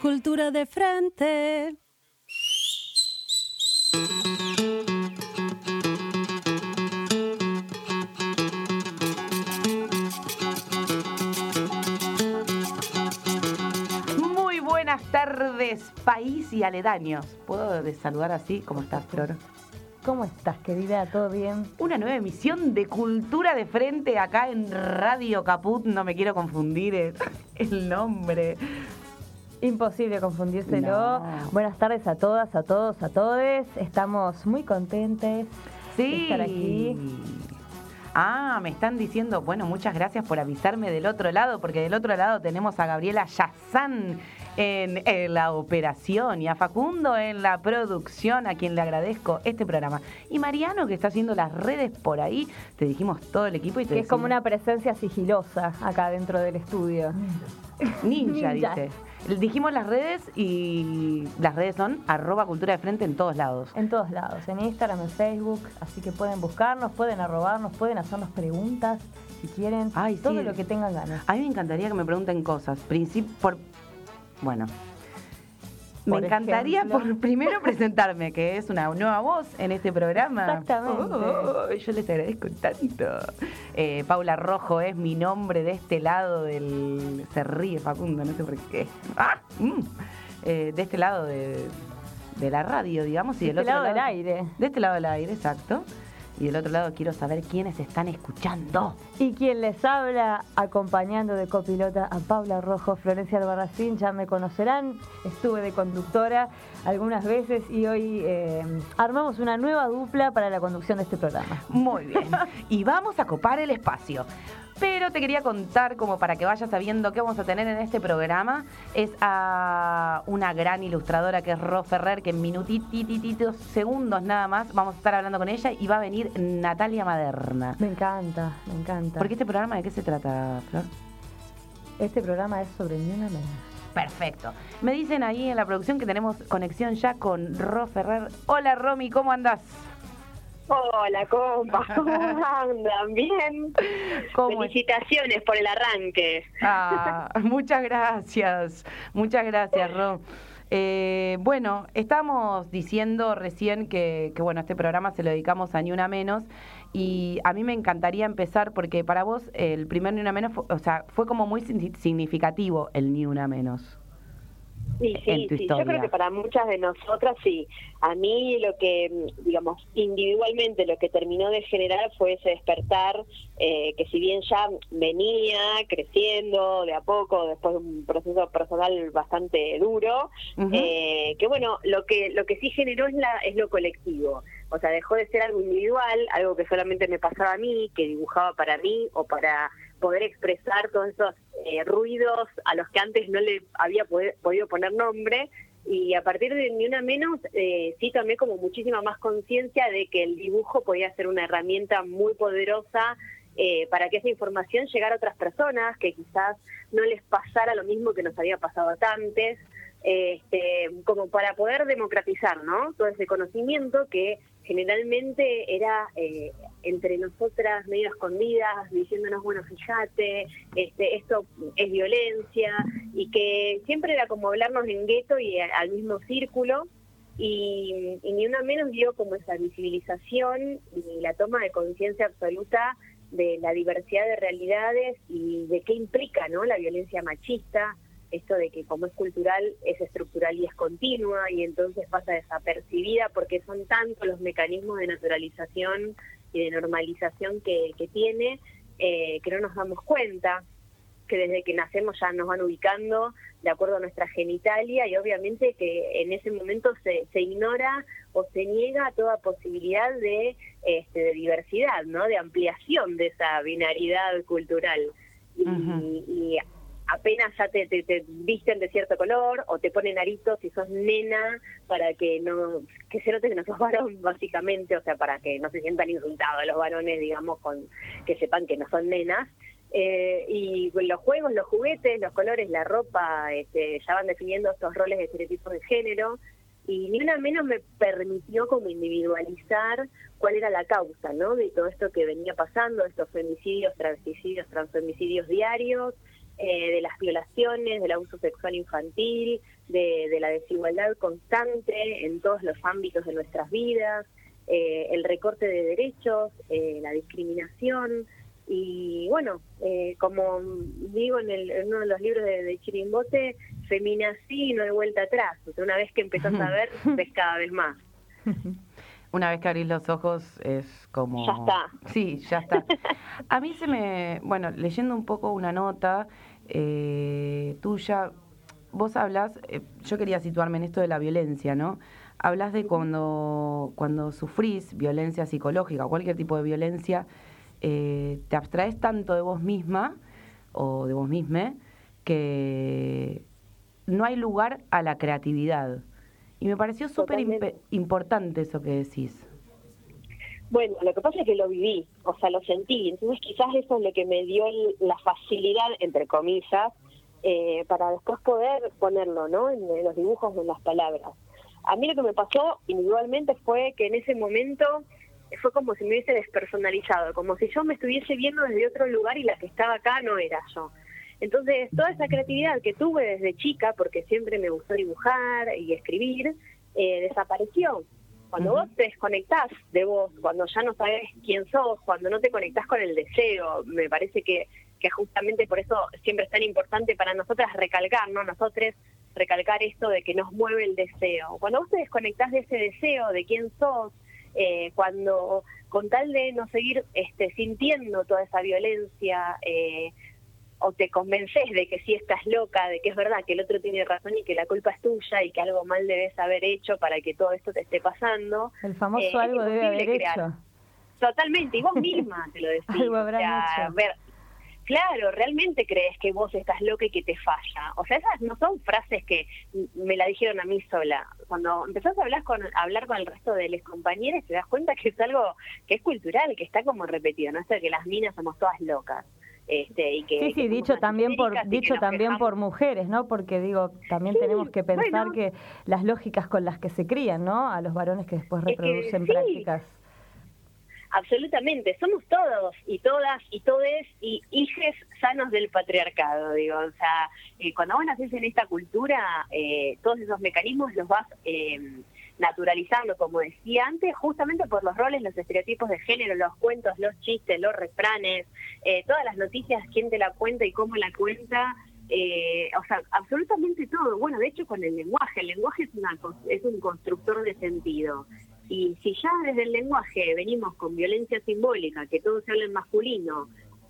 Cultura de frente. Muy buenas tardes, país y aledaños. ¿Puedo saludar así? ¿Cómo estás, Flor? ¿Cómo estás, querida? ¿Todo bien? Una nueva emisión de Cultura de Frente acá en Radio Caput. No me quiero confundir el, el nombre. Imposible confundírselo. No. Buenas tardes a todas, a todos, a todes. Estamos muy contentes de estar aquí. Ah, me están diciendo, bueno, muchas gracias por avisarme del otro lado, porque del otro lado tenemos a Gabriela Yazán en, en la operación y a Facundo en la producción, a quien le agradezco este programa. Y Mariano, que está haciendo las redes por ahí, te dijimos todo el equipo y te Que es como una presencia sigilosa acá dentro del estudio. Ninja, Ninja. dice. Dijimos las redes y las redes son arroba cultura de frente en todos lados. En todos lados, en Instagram, en Facebook, así que pueden buscarnos, pueden arrobarnos, pueden hacernos preguntas si quieren, Ay, todo sí. lo que tengan ganas. A mí me encantaría que me pregunten cosas. Princip por Bueno. Me Por encantaría por primero presentarme, que es una nueva voz en este programa. Exactamente. Oh, yo les agradezco tanto. Eh, Paula Rojo es mi nombre de este lado del... Se ríe Facundo, no sé por qué. ¡Ah! Mm. Eh, de este lado de, de la radio, digamos, y De del este otro lado del aire. De este lado del aire, exacto. Y del otro lado quiero saber quiénes están escuchando. Y quien les habla, acompañando de copilota a Paula Rojo, Florencia Albarracín, ya me conocerán, estuve de conductora algunas veces y hoy eh, armamos una nueva dupla para la conducción de este programa. Muy bien. Y vamos a copar el espacio. Pero te quería contar, como para que vayas sabiendo qué vamos a tener en este programa, es a una gran ilustradora que es Ro Ferrer, que en minutititos segundos nada más vamos a estar hablando con ella y va a venir Natalia Maderna. Me encanta, me encanta. Porque este programa, ¿de qué se trata, Flor? este programa es sobre ni una menos. Perfecto. Me dicen ahí en la producción que tenemos conexión ya con Ro Ferrer. Hola, Romy, ¿cómo andás? Hola, compa, ¿cómo andan? ¿Bien? ¿Cómo es? Felicitaciones por el arranque. Ah, muchas gracias, muchas gracias, Ro. Eh, bueno, estamos diciendo recién que, que, bueno, este programa se lo dedicamos a Ni Una Menos y a mí me encantaría empezar porque para vos el primer Ni Una Menos, fue, o sea, fue como muy signi- significativo el Ni Una Menos. Sí, en sí, tu sí. historia. Yo creo que para muchas de nosotras sí. A mí lo que, digamos, individualmente lo que terminó de generar fue ese despertar, eh, que si bien ya venía creciendo de a poco, después de un proceso personal bastante duro, eh, que bueno, lo que lo que sí generó es la es lo colectivo. O sea, dejó de ser algo individual, algo que solamente me pasaba a mí, que dibujaba para mí o para poder expresar todos esos eh, ruidos a los que antes no le había podido poner nombre. Y a partir de Ni Una Menos, eh, sí tomé como muchísima más conciencia de que el dibujo podía ser una herramienta muy poderosa eh, para que esa información llegara a otras personas, que quizás no les pasara lo mismo que nos había pasado antes, este, como para poder democratizar ¿no? todo ese conocimiento que generalmente era eh, entre nosotras medio escondidas, diciéndonos, bueno, fíjate, este, esto es violencia, y que siempre era como hablarnos en gueto y al mismo círculo, y, y ni una menos dio como esa visibilización y la toma de conciencia absoluta de la diversidad de realidades y de qué implica ¿no? la violencia machista, esto de que como es cultural es estructural y es continua y entonces pasa desapercibida porque son tantos los mecanismos de naturalización y de normalización que, que tiene eh, que no nos damos cuenta que desde que nacemos ya nos van ubicando de acuerdo a nuestra genitalia y obviamente que en ese momento se, se ignora o se niega toda posibilidad de, este, de diversidad, ¿no? de ampliación de esa binaridad cultural. Y, y apenas ya te, te, te visten de cierto color o te ponen aritos si sos nena para que no que se note que no sos varón básicamente o sea para que no se sientan insultados los varones digamos con que sepan que no son nenas eh, y los juegos, los juguetes, los colores, la ropa, este, ya van definiendo estos roles de estereotipos de género y ni una menos me permitió como individualizar cuál era la causa, ¿no? De todo esto que venía pasando, estos femicidios, travesticidios, transfemicidios diarios, eh, de las violaciones, del abuso sexual infantil, de, la desigualdad constante en todos los ámbitos de nuestras vidas, eh, el recorte de derechos, eh, la discriminación. Y bueno, eh, como digo en, el, uno de los libros de, de Chirimbote, feminací no hay vuelta atrás. O sea, una vez que empezás a ver, ves cada vez más. Una vez que abrís los ojos es como... Ya está. Sí, ya está. A mí se me... Bueno, leyendo un poco una nota eh, tuya, vos hablas, eh, yo quería situarme en esto de la violencia, ¿no? Hablas de cuando, cuando sufrís violencia psicológica, cualquier tipo de violencia, eh, te abstraes tanto de vos misma o de vos misma que no hay lugar a la creatividad. Y me pareció súper importante eso que decís. Bueno, lo que pasa es que lo viví, o sea, lo sentí. Entonces quizás eso es lo que me dio la facilidad, entre comillas, eh, para después poder ponerlo, ¿no? En, los dibujos en las palabras. A mí lo que me pasó individualmente fue que en ese momento fue como si me hubiese despersonalizado, como si yo me estuviese viendo desde otro lugar y la que estaba acá no era yo. Entonces, toda esa creatividad que tuve desde chica, porque siempre me gustó dibujar y escribir, eh, desapareció. Cuando vos te desconectás de vos, cuando ya no sabes quién sos, cuando no te conectás con el deseo, me parece que, que justamente por eso siempre es tan importante para nosotras recalcar, ¿no? Nosotros recalcar esto de que nos mueve el deseo. Cuando vos te desconectás de ese deseo, de quién sos, eh, cuando con tal de no seguir este, sintiendo toda esa violencia, eh, o te convences de que sí estás loca, de que es verdad que el otro tiene razón y que la culpa es tuya y que algo mal debes haber hecho para que todo esto te esté pasando. El famoso eh, algo debe haber hecho. Totalmente, y vos misma te lo decís. algo habrá hecho. Ver, claro, realmente crees que vos estás loca y que te falla. O sea, esas no son frases que me la dijeron a mí sola. Cuando empezás a hablar con, a hablar con el resto de los compañeros, te das cuenta que es algo que es cultural, que está como repetido, ¿no? Esto de que las minas somos todas locas. Este, y que, sí, sí, dicho también por dicho también por mujeres, ¿no? Porque digo, también tenemos que pensar que las lógicas con las que se crían, ¿no? A los varones que después reproducen prácticas. Absolutamente, somos todos y todas y todes y hijes sanos del patriarcado, digo, o sea, eh, cuando vos nacés en esta cultura, eh, todos esos mecanismos los vas eh, naturalizando, como decía antes, justamente por los roles, los estereotipos de género, los cuentos, los chistes, los refranes, eh, todas las noticias, quién te la cuenta y cómo la cuenta, eh, o sea, absolutamente todo. Bueno, de hecho con el lenguaje, el lenguaje es, una, es un constructor de sentido. Y si ya desde el lenguaje venimos con violencia simbólica, que todo se habla en masculino,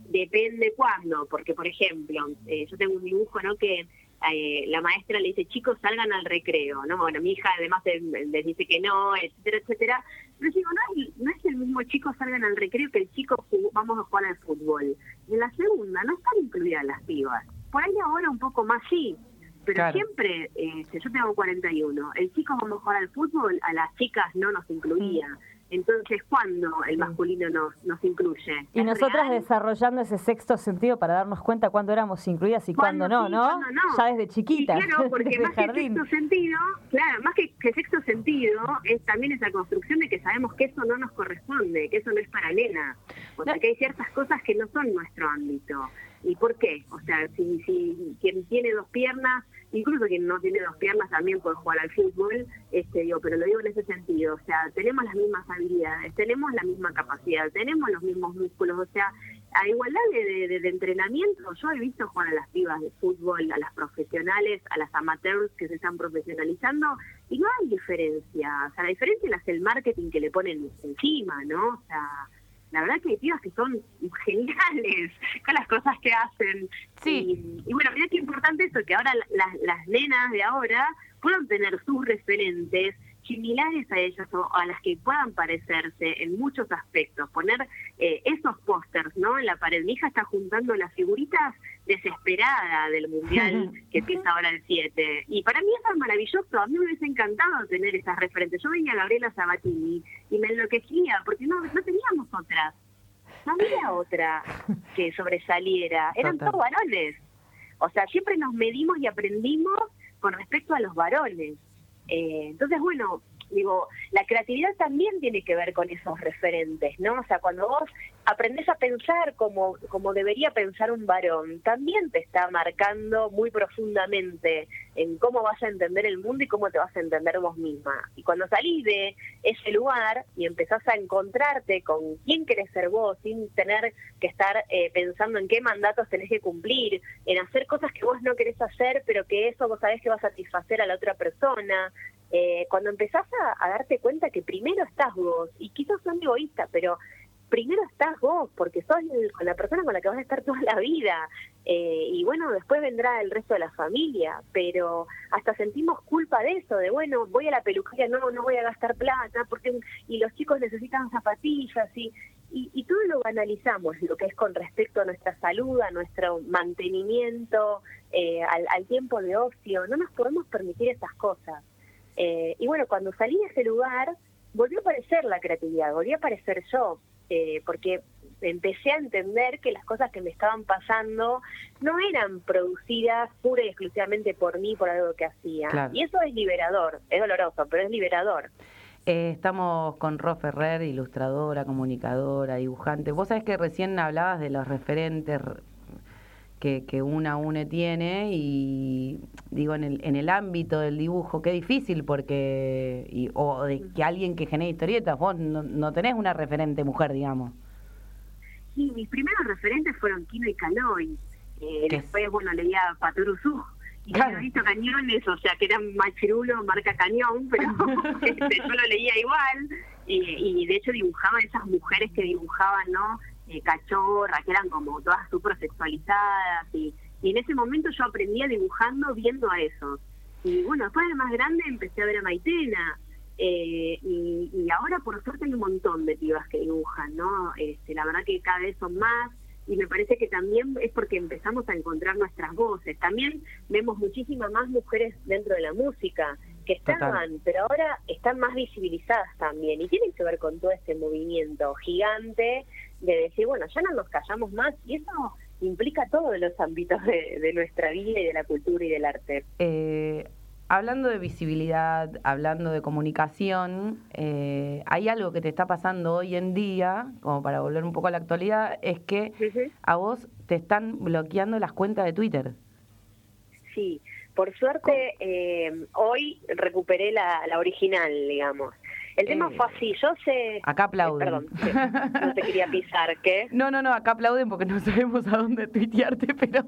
depende cuándo, porque por ejemplo, eh, yo tengo un dibujo, ¿no? Que eh, la maestra le dice, chicos, salgan al recreo, ¿no? Bueno, mi hija además les dice que no, etcétera, etcétera. Pero digo, no es, no es el mismo chico salgan al recreo que el chico vamos a jugar al fútbol. En la segunda no están incluidas las pibas. Por ahí ahora un poco más sí, pero siempre, eh, yo tengo 41, el chico vamos a jugar al fútbol, a las chicas no nos incluía. Entonces, ¿cuándo el masculino nos, nos incluye? Y nosotras desarrollando ese sexto sentido para darnos cuenta cuándo éramos incluidas y cuándo, no, ¿no? Ya desde chiquitas. claro, porque más que sexto sentido, claro, más que, que, sexto sentido, es también esa construcción de que sabemos que eso no nos corresponde, que eso no es para nena. O sea, que hay ciertas cosas que no son nuestro ámbito. ¿Y por qué? O sea, si, si quien tiene dos piernas, incluso quien no tiene dos piernas también puede jugar al fútbol, este, digo, pero lo digo en ese sentido, o sea, tenemos las mismas habilidades, tenemos la misma capacidad, tenemos los mismos músculos, o sea, a igualdad de, de, entrenamiento, yo he visto jugar a las pibas de fútbol, a las profesionales, a las amateurs que se están profesionalizando, y no hay diferencia, o sea, la diferencia es el marketing que le ponen encima, ¿no? O sea, la verdad que hay tías que son geniales con las cosas que hacen. Sí. Y, bueno, mira qué importante eso, que ahora las, las nenas de ahora puedan tener sus referentes similares a ellas o a las que puedan parecerse en muchos aspectos, poner eh, esos pósters ¿no? en la pared. Mi hija está juntando las figuritas desesperada del Mundial que empieza ahora el 7. Y para mí eso es maravilloso. A mí me hubiese encantado tener esas referentes. Yo veía a Gabriela Sabatini y me enloquecía porque no, no teníamos otras. No había otra que sobresaliera. Eran todos varones. O sea, siempre nos medimos y aprendimos con respecto a los varones. Eh, entonces, bueno, Digo, la creatividad también tiene que ver con esos referentes, ¿no? O sea, cuando vos aprendes a pensar como, como debería pensar un varón, también te está marcando muy profundamente en cómo vas a entender el mundo y cómo te vas a entender vos misma. Y cuando salís de ese lugar y empezás a encontrarte con quién querés ser vos, sin tener que estar eh, pensando en qué mandatos tenés que cumplir, en hacer cosas que vos no querés hacer, pero que eso vos sabés que va a satisfacer a la otra persona, eh, cuando empezás a, a, darte cuenta que primero estás vos, y quizás son egoísta, pero primero estás vos, porque sos la persona con la que vas a estar toda la vida. Eh, y bueno, después vendrá el resto de la familia, pero hasta sentimos culpa de eso, de bueno, voy a la peluquería, no, no voy a gastar plata, porque y los chicos necesitan zapatillas, y, y, todo lo banalizamos, lo que es con respecto a nuestra salud, a nuestro mantenimiento, eh, al, al, tiempo de ocio, no nos podemos permitir esas cosas. Eh, y bueno, cuando salí de ese lugar, volvió a aparecer la creatividad, volvió a aparecer yo, eh, porque empecé a entender que las cosas que me estaban pasando no eran producidas pura y exclusivamente por mí, por algo que hacía. Y eso es liberador, es doloroso, pero es liberador. Eh, estamos con Ro Ferrer, ilustradora, comunicadora, dibujante. Vos sabés que recién hablabas de los referentes que, que una UNE tiene y digo en el, en el ámbito del dibujo, qué difícil porque, y, o de que alguien que genere historietas, vos no, tenés una referente mujer, digamos. Sí, mis primeros referentes fueron Kino y Caloi. Eh, después, bueno, leía Paturuzú. Y claro. he visto cañones, o sea, que eran machirulo, marca cañón, pero este, yo lo leía igual. Y, y de hecho dibujaba esas mujeres que dibujaban, ¿no? Eh, cachorras, que eran como todas súper sexualizadas. Y, en ese momento yo aprendía dibujando viendo a eso. Y bueno, después de más grande empecé a ver a Maitena. Eh, y, ahora por suerte hay un montón de pibas que dibujan, ¿no? Este, la verdad que cada vez son más y me parece que también es porque empezamos a encontrar nuestras voces. También vemos muchísimas más mujeres dentro de la música que estaban, pero ahora están más visibilizadas también y tienen que ver con todo este movimiento gigante de decir, bueno, ya no nos callamos más y eso implica todos los ámbitos de, nuestra vida y de la cultura y del arte. Eh, hablando de visibilidad, hablando de comunicación, eh, hay algo que te está pasando hoy en día, como para volver un poco a la actualidad, es que a vos te están bloqueando las cuentas de Twitter. Sí, por suerte eh, hoy recuperé la, la original, digamos. El tema eh, fue así, yo sé... Acá aplauden. perdón, no te quería pisar, ¿qué? No, no, no, acá aplauden porque no sabemos a dónde tuitearte, pero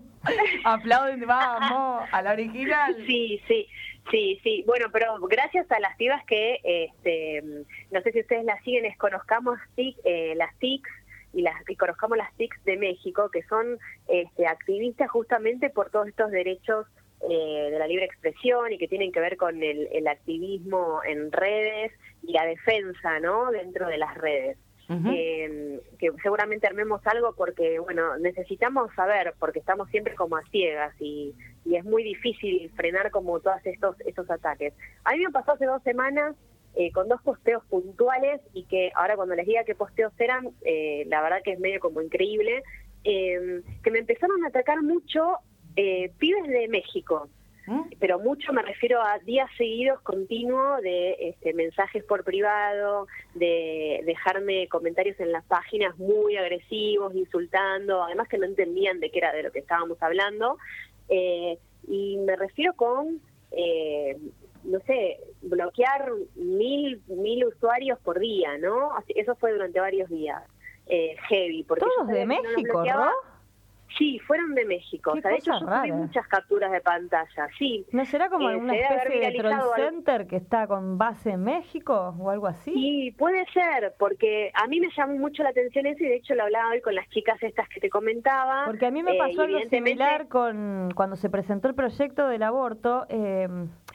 aplauden, vamos, a la original. Sí, sí, sí, sí. Bueno, pero gracias a las pibas que, este, no sé si ustedes las siguen, es Conozcamos eh, las TICs, y, las, y conozcamos las TICs de México, que son este, activistas justamente por todos estos derechos eh, de la libre expresión y que tienen que ver con el, activismo en redes y la defensa no dentro de las redes. Eh, que seguramente armemos algo porque bueno necesitamos saber porque estamos siempre como a ciegas y, y es muy difícil frenar como todos estos estos ataques. A mí me pasó hace dos semanas eh, con dos posteos puntuales y que ahora cuando les diga qué posteos eran, la verdad que es medio como increíble, que me empezaron a atacar mucho eh, pibes de México, ¿Mm? pero mucho me refiero a días seguidos continuos de este, mensajes por privado, de dejarme comentarios en las páginas muy agresivos, insultando, además que no entendían de qué era de lo que estábamos hablando. Eh, y me refiero con, eh, no sé, bloquear mil, mil usuarios por día, ¿no? Eso fue durante varios días. Eh, heavy. Porque ¿Todos de México, ¿no? Sí, fueron de México. o sea, de hecho, yo muchas capturas de pantalla. Sí. ¿No será como eh, una especie de troll center que está con base en México o algo así? Sí, puede ser, porque a mí me llamó mucho la atención eso y de hecho lo hablaba hoy con las chicas estas que te comentaba. Porque a mí me eh, pasó algo similar con cuando se presentó el proyecto del aborto. Eh,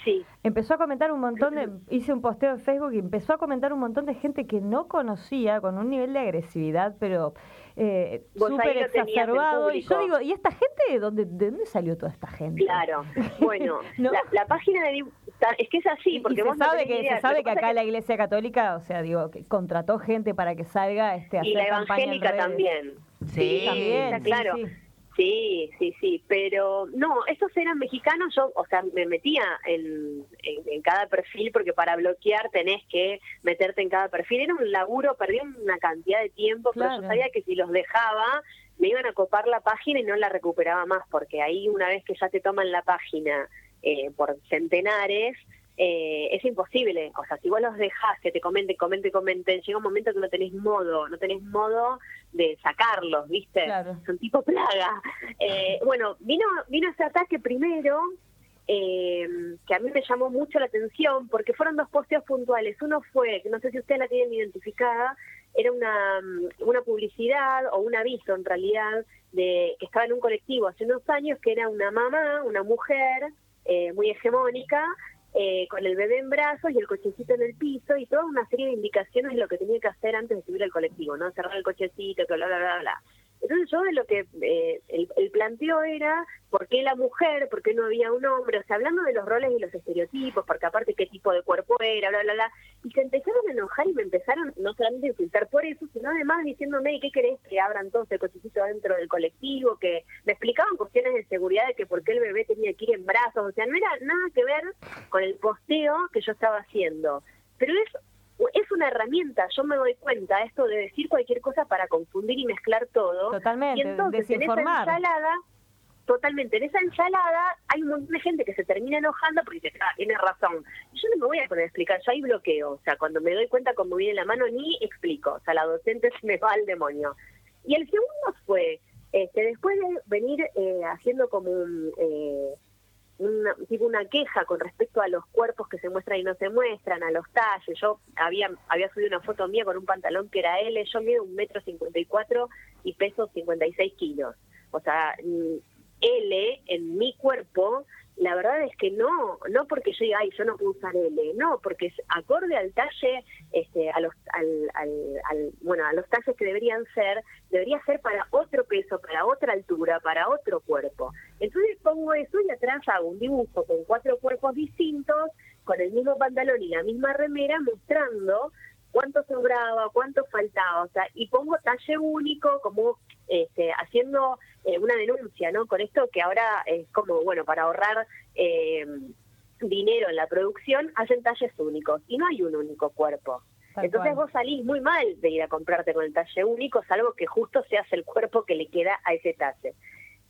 sí. Empezó a comentar un montón de. Hice un posteo en Facebook y empezó a comentar un montón de gente que no conocía con un nivel de agresividad, pero eh, súper exacerbado. Y yo digo, ¿y esta gente? ¿De dónde, ¿De dónde salió toda esta gente? Claro, bueno, la, página de es que es así, porque se sabe que se sabe que acá la Iglesia Católica, o sea, digo, que contrató gente para que salga este a y la evangélica también. Sí, también, claro. Sí, sí, sí, pero no, esos eran mexicanos, yo, o sea, me metía en, en, cada perfil porque para bloquear tenés que meterte en cada perfil, era un laburo, perdí una cantidad de tiempo, pero yo sabía que si los dejaba me iban a copar la página y no la recuperaba más, porque ahí una vez que ya te toman la página eh, por centenares, eh, es imposible. O sea, si vos los dejás que te comenten, comenten, comenten, llega un momento que no tenés modo, no tenés modo de sacarlos, ¿viste? Son tipo plaga. Eh, bueno, vino, vino ese ataque primero, eh, que a mí me llamó mucho la atención, porque fueron dos posteos puntuales. Uno fue, que no sé si ustedes la tienen identificada, era una, una publicidad o un aviso en realidad de que estaba en un colectivo hace unos años, que era una mamá, una mujer muy hegemónica, eh, con el bebé en brazos y el cochecito en el piso y toda una serie de indicaciones de lo que tenía que hacer antes de subir al colectivo, ¿no? Cerrar el cochecito, bla, bla, bla, bla. Entonces yo de lo que eh, el, planteo era por qué la mujer, por qué no había un hombre, o sea, hablando de los roles y los estereotipos, porque aparte qué tipo de cuerpo era, bla, bla, bla, y se empezaron a enojar y me empezaron no solamente a insultar por eso, sino además diciéndome, ¿qué querés que abran todos el cochecito dentro del colectivo? Que me explicaban cuestiones de seguridad de que por qué el bebé tenía que ir en brazos, o sea, no era nada que ver con el posteo que yo estaba haciendo. Pero es es una herramienta, yo me doy cuenta, esto de decir cualquier cosa para confundir y mezclar todo. Totalmente, y entonces. En esa ensalada, totalmente, en esa ensalada hay un montón de gente que se termina enojando porque dice, ah, tiene razón. Yo no me voy a poner a explicar, yo ahí bloqueo, o sea, cuando me doy cuenta cómo viene la mano, ni explico, o sea, la docente se me va al demonio. Y el segundo fue, este, después de venir eh, haciendo como un... Eh, una, tipo una queja con respecto a los cuerpos que se muestran y no se muestran, a los talles. Yo había, había subido una foto mía con un pantalón que era L, yo mido un metro cincuenta y cuatro y peso 56 kilos. O sea, mm, L en mi cuerpo la verdad es que no, no porque yo diga, ay, yo no puedo usar L, no, porque es acorde al talle, este, a los, al, al, bueno, a los talles que deberían ser, debería ser para otro peso, para otra altura, para otro cuerpo. Entonces pongo eso y atrás hago un dibujo con cuatro cuerpos distintos, con el mismo pantalón y la misma remera, mostrando cuánto sobraba, cuánto faltaba, o sea, y pongo talle único, como este, haciendo eh, una denuncia, ¿no? Con esto que ahora es como, bueno, para ahorrar eh, dinero en la producción, hacen talles únicos y no hay un único cuerpo. Entonces vos salís muy mal de ir a comprarte con el talle único, salvo que justo se hace el cuerpo que le queda a ese talle.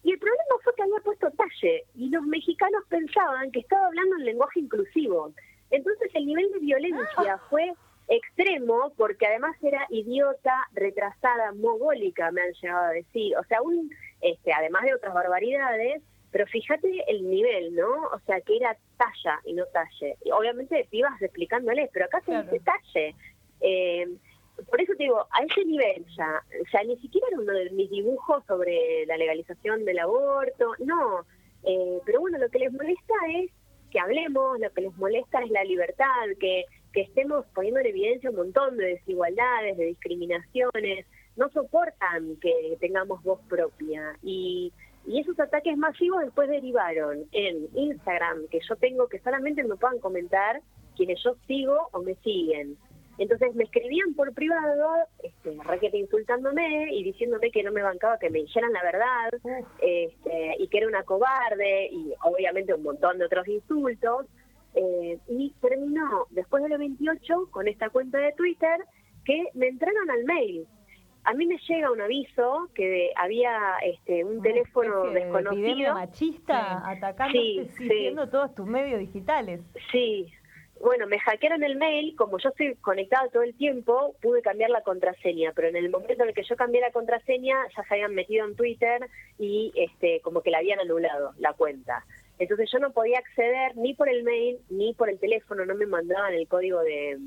Y el problema fue que había puesto talle y los mexicanos pensaban que estaba hablando en lenguaje inclusivo. Entonces el nivel de violencia ah. fue extremo porque además era idiota, retrasada, mogólica, me han llegado a decir. O sea, un, este, además de otras barbaridades, pero fíjate el nivel, ¿no? O sea, que era talla y no talle. Y obviamente te ibas explicándoles, pero acá se dice talle. Eh, por eso te digo, a ese nivel ya, ya ni siquiera era uno de mis dibujos sobre la legalización del aborto, no. Eh, pero bueno, lo que les molesta es que hablemos, lo que les molesta es la libertad, que que estemos poniendo en evidencia un montón de desigualdades, de discriminaciones, no soportan que tengamos voz propia. Y, y esos ataques masivos después derivaron en Instagram, que yo tengo que solamente me puedan comentar quienes yo sigo o me siguen. Entonces me escribían por privado, este, raquete insultándome y diciéndome que no me bancaba que me dijeran la verdad este, y que era una cobarde y obviamente un montón de otros insultos. Eh, y terminó después de los 28 con esta cuenta de Twitter que me entraron al mail. A mí me llega un aviso que había este, un teléfono desconocido. machista atacando, siguiendo todos tus medios digitales. Sí, bueno, me hackearon el mail, como yo estoy conectada todo el tiempo, pude cambiar la contraseña, pero en el momento en el que yo cambié la contraseña ya se habían metido en Twitter y este como que la habían anulado la cuenta. Entonces yo no podía acceder ni por el mail ni por el teléfono, no me mandaban el código de,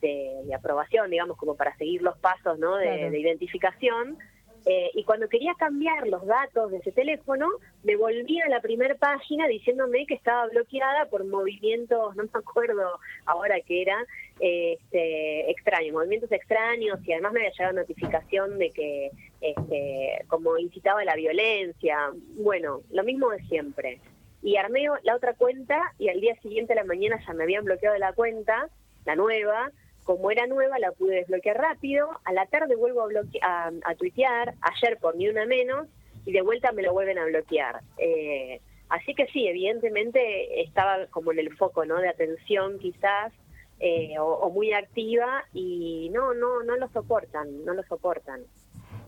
de, aprobación, digamos, como para seguir los pasos ¿no? de, identificación. Eh, y cuando quería cambiar los datos de ese teléfono, me volvía a la primera página diciéndome que estaba bloqueada por movimientos, no me acuerdo ahora qué era, este, extraños, movimientos extraños, y además me había llegado notificación de que este, como incitaba a la violencia. Bueno, lo mismo de siempre y armé la otra cuenta y al día siguiente a la mañana ya me habían bloqueado la cuenta, la nueva, como era nueva la pude desbloquear rápido, a la tarde vuelvo a, a, tuitear, ayer por ni una menos, y de vuelta me lo vuelven a bloquear. Eh, así que sí, evidentemente estaba como en el foco ¿no? de atención quizás, eh, o, muy activa y no, no, no lo soportan, no lo soportan.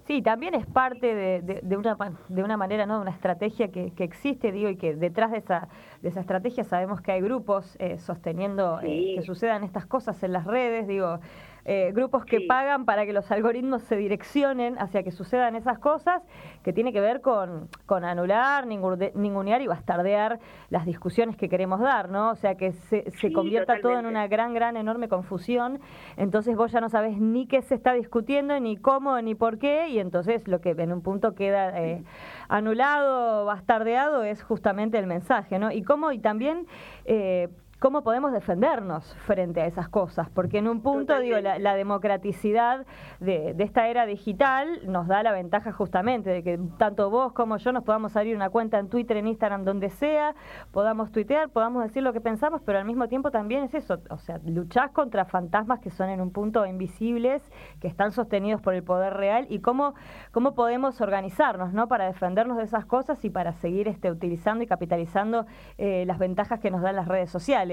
Sí, también es parte de, una, de una manera, ¿no? de una estrategia que, existe, digo, y que detrás de esa, de esa estrategia sabemos que hay grupos eh, sosteniendo que sucedan estas cosas en las redes, digo, eh, grupos que pagan para que los algoritmos se direccionen hacia que sucedan esas cosas, que tiene que ver con, con anular, ningunear y bastardear las discusiones que queremos dar, ¿no? O sea, que se, se convierta todo en una gran, gran, enorme confusión. Entonces vos ya no sabes ni qué se está discutiendo, ni cómo, ni por qué, y entonces lo que en un punto queda eh, anulado, bastardeado, es justamente el mensaje, ¿no? Y cómo, y también... Eh, cómo podemos defendernos frente a esas cosas, porque en un punto, digo, la, democraticidad de, esta era digital nos da la ventaja justamente de que tanto vos como yo nos podamos abrir una cuenta en Twitter, en Instagram, donde sea, podamos tuitear, podamos decir lo que pensamos, pero al mismo tiempo también es eso, o sea, luchás contra fantasmas que son en un punto invisibles, que están sostenidos por el poder real, y cómo, cómo podemos organizarnos, ¿no?, para defendernos de esas cosas y para seguir este, utilizando y capitalizando eh, las ventajas que nos dan las redes sociales.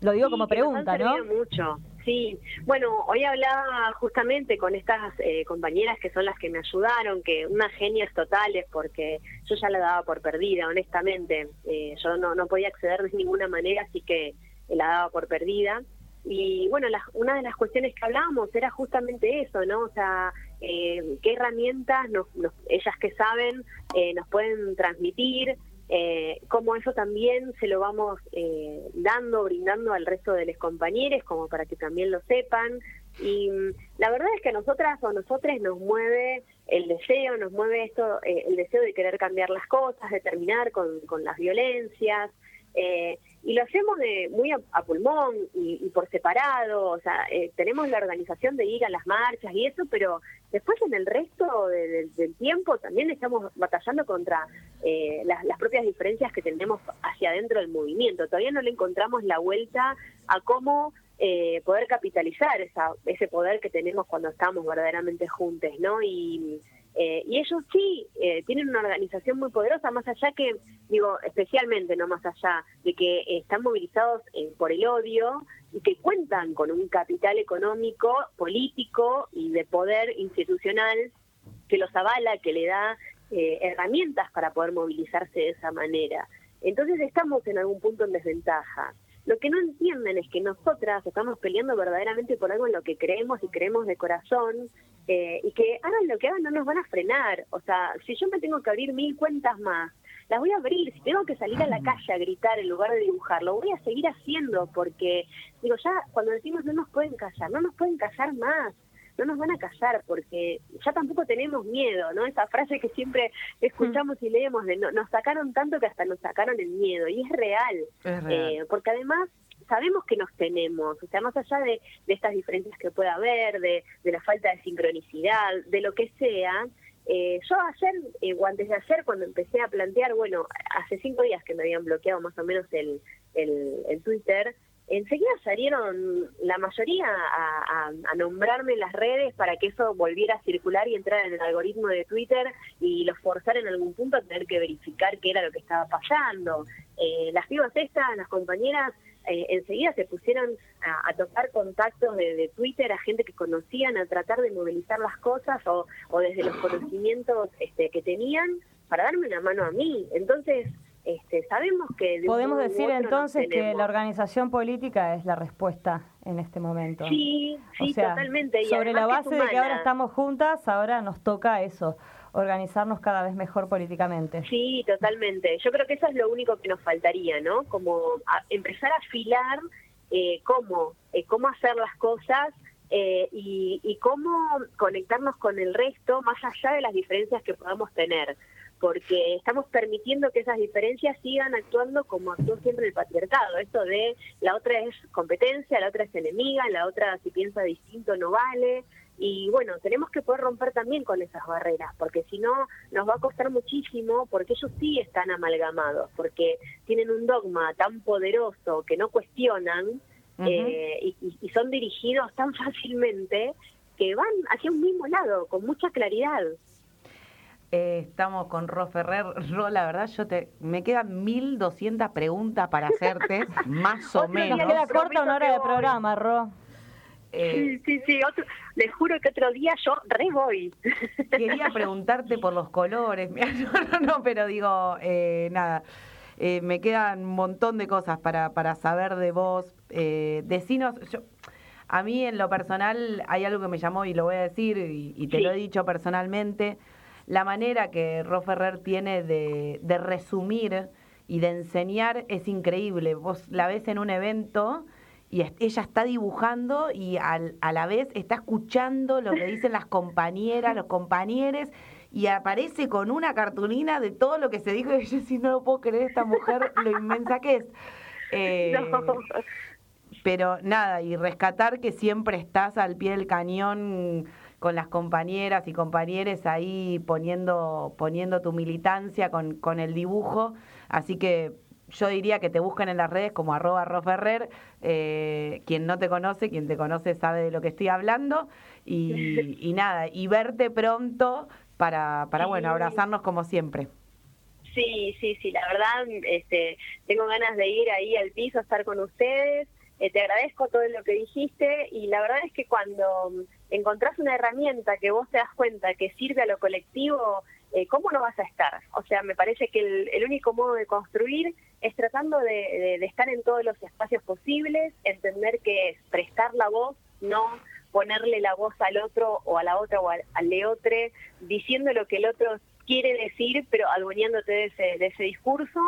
Lo digo como pregunta, ¿no? mucho. Sí, bueno, hoy hablaba justamente con estas eh, compañeras que son las que me ayudaron, que unas genias totales, porque yo ya la daba por perdida, honestamente. Eh, yo no, no podía acceder de ninguna manera, así que la daba por perdida. Y bueno, una de las cuestiones que hablábamos era justamente eso, ¿no? O sea, eh, qué herramientas nos, ellas que saben nos pueden transmitir, eh, cómo eso también se lo vamos eh, dando, brindando al resto de los compañeros, como para que también lo sepan. Y mm, la verdad es que a nosotras o a nosotros nos mueve el deseo, nos mueve esto, eh, el deseo de querer cambiar las cosas, de terminar con, con las violencias. Eh, y lo hacemos de muy a, pulmón y, por separado, o sea, eh, tenemos la organización de ir a las marchas y eso, pero después en el resto del tiempo también estamos batallando contra eh, las, propias diferencias que tenemos hacia adentro del movimiento. Todavía no le encontramos la vuelta a cómo eh, poder capitalizar esa, ese poder que tenemos cuando estamos verdaderamente juntos, ¿no? Y eh, y ellos sí eh, tienen una organización muy poderosa, más allá que, digo, especialmente, no más allá de que están movilizados eh, por el odio y que cuentan con un capital económico, político y de poder institucional que los avala, que le da herramientas para poder movilizarse de esa manera. Entonces estamos en algún punto en desventaja. Lo que no entienden es que nosotras estamos peleando verdaderamente por algo en lo que creemos y creemos de corazón eh, y que hagan lo que hagan no nos van a frenar. O sea, si yo me tengo que abrir mil cuentas más, las voy a abrir. Si tengo que salir a la calle a gritar en lugar de dibujar, lo voy a seguir haciendo porque, digo, ya cuando decimos no nos pueden callar, no nos pueden callar más no nos van a callar porque ya tampoco tenemos miedo, ¿no? Esa frase que siempre escuchamos y leemos de no, nos sacaron tanto que hasta nos sacaron el miedo y es real, Eh, porque además sabemos que nos tenemos, o sea, más allá de, de estas diferencias que pueda haber, de, de, la falta de sincronicidad, de lo que sea, eh, yo ayer, eh, o antes de ayer, cuando empecé a plantear, bueno, hace cinco días que me habían bloqueado más o menos el, el, el Twitter, enseguida salieron la mayoría a, nombrarme en las redes para que eso volviera a circular y entrar en el algoritmo de Twitter y los forzar en algún punto a tener que verificar qué era lo que estaba pasando. Eh, las pibas estas, las compañeras, eh, enseguida se pusieron a, tocar contactos de, Twitter a gente que conocían, a tratar de movilizar las cosas o, desde los conocimientos este, que tenían para darme una mano a mí. Entonces, este, sabemos que... Podemos decir entonces que la organización política es la respuesta en este momento. Sí, sí, totalmente. sobre la base de que ahora estamos juntas, ahora nos toca eso, organizarnos cada vez mejor políticamente. Sí, totalmente. Yo creo que eso es lo único que nos faltaría, ¿no? Como empezar a afilar eh, cómo, eh, cómo hacer las cosas eh, y, y cómo conectarnos con el resto más allá de las diferencias que podamos tener porque estamos permitiendo que esas diferencias sigan actuando como actuó siempre el patriarcado. Esto de la otra es competencia, la otra es enemiga, la otra si piensa distinto no vale. Y bueno, tenemos que poder romper también con esas barreras, porque si no nos va a costar muchísimo, porque ellos sí están amalgamados, porque tienen un dogma tan poderoso que no cuestionan eh, y son dirigidos tan fácilmente que van hacia un mismo lado, con mucha claridad. Eh, estamos con Ro Ferrer. Ro, la verdad, yo te me quedan 1200 preguntas para hacerte, más o día menos. Me queda corta una hora de programa, Ro. Eh, Sí, sí, sí. Otro, les juro que otro día yo re voy. quería preguntarte por los colores. Mira, No, no, no, pero digo, eh, nada. Eh, me quedan un montón de cosas para, para saber de vos. Eh, decinos, yo, a mí en lo personal hay algo que me llamó y lo voy a decir y, y te Sí. lo he dicho personalmente. La manera que Ro Ferrer tiene de, de resumir y de enseñar es increíble. Vos la ves en un evento y ella está dibujando y al- a la vez está escuchando lo que dicen las compañeras, los compañeros y aparece con una cartulina de todo lo que se dijo y yo sí no lo puedo creer esta mujer lo inmensa que es. Eh, No. pero nada, y rescatar que siempre estás al pie del cañón con las compañeras y compañeros ahí poniendo, poniendo tu militancia con, con el dibujo. Así que yo diría que te busquen en las redes como arroba roferrer. Eh, quien no te conoce, quien te conoce sabe de lo que estoy hablando. Y, y nada, y verte pronto para, para bueno, abrazarnos como siempre. Sí, sí, sí, la verdad, este, tengo ganas de ir ahí al piso a estar con ustedes. Eh, te agradezco todo lo que dijiste y la verdad es que cuando encontrás una herramienta que vos te das cuenta que sirve a lo colectivo, eh, ¿cómo no vas a estar? O sea, me parece que el, único modo de construir es tratando de estar en todos los espacios posibles, entender que es prestar la voz, no ponerle la voz al otro o a la otra o al, al leotre, diciendo lo que el otro quiere decir, pero adueñándote de ese, de ese discurso,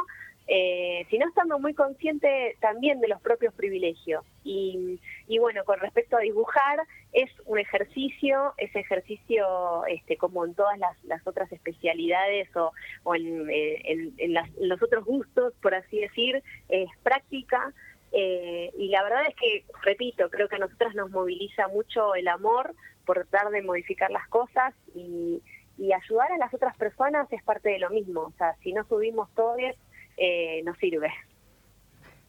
eh, sino estando muy consciente también de los propios privilegios. Y, y bueno, con respecto a dibujar, es un ejercicio, ese ejercicio, este, como en todas las, las otras especialidades o, o en, eh, las- los otros gustos, por así decir, es práctica. Eh, y la verdad es que, repito, creo que a nosotras nos moviliza mucho el amor por tratar de modificar las cosas y, y ayudar a las otras personas es parte de lo mismo. O sea, si no subimos todos, eh, nos sirve.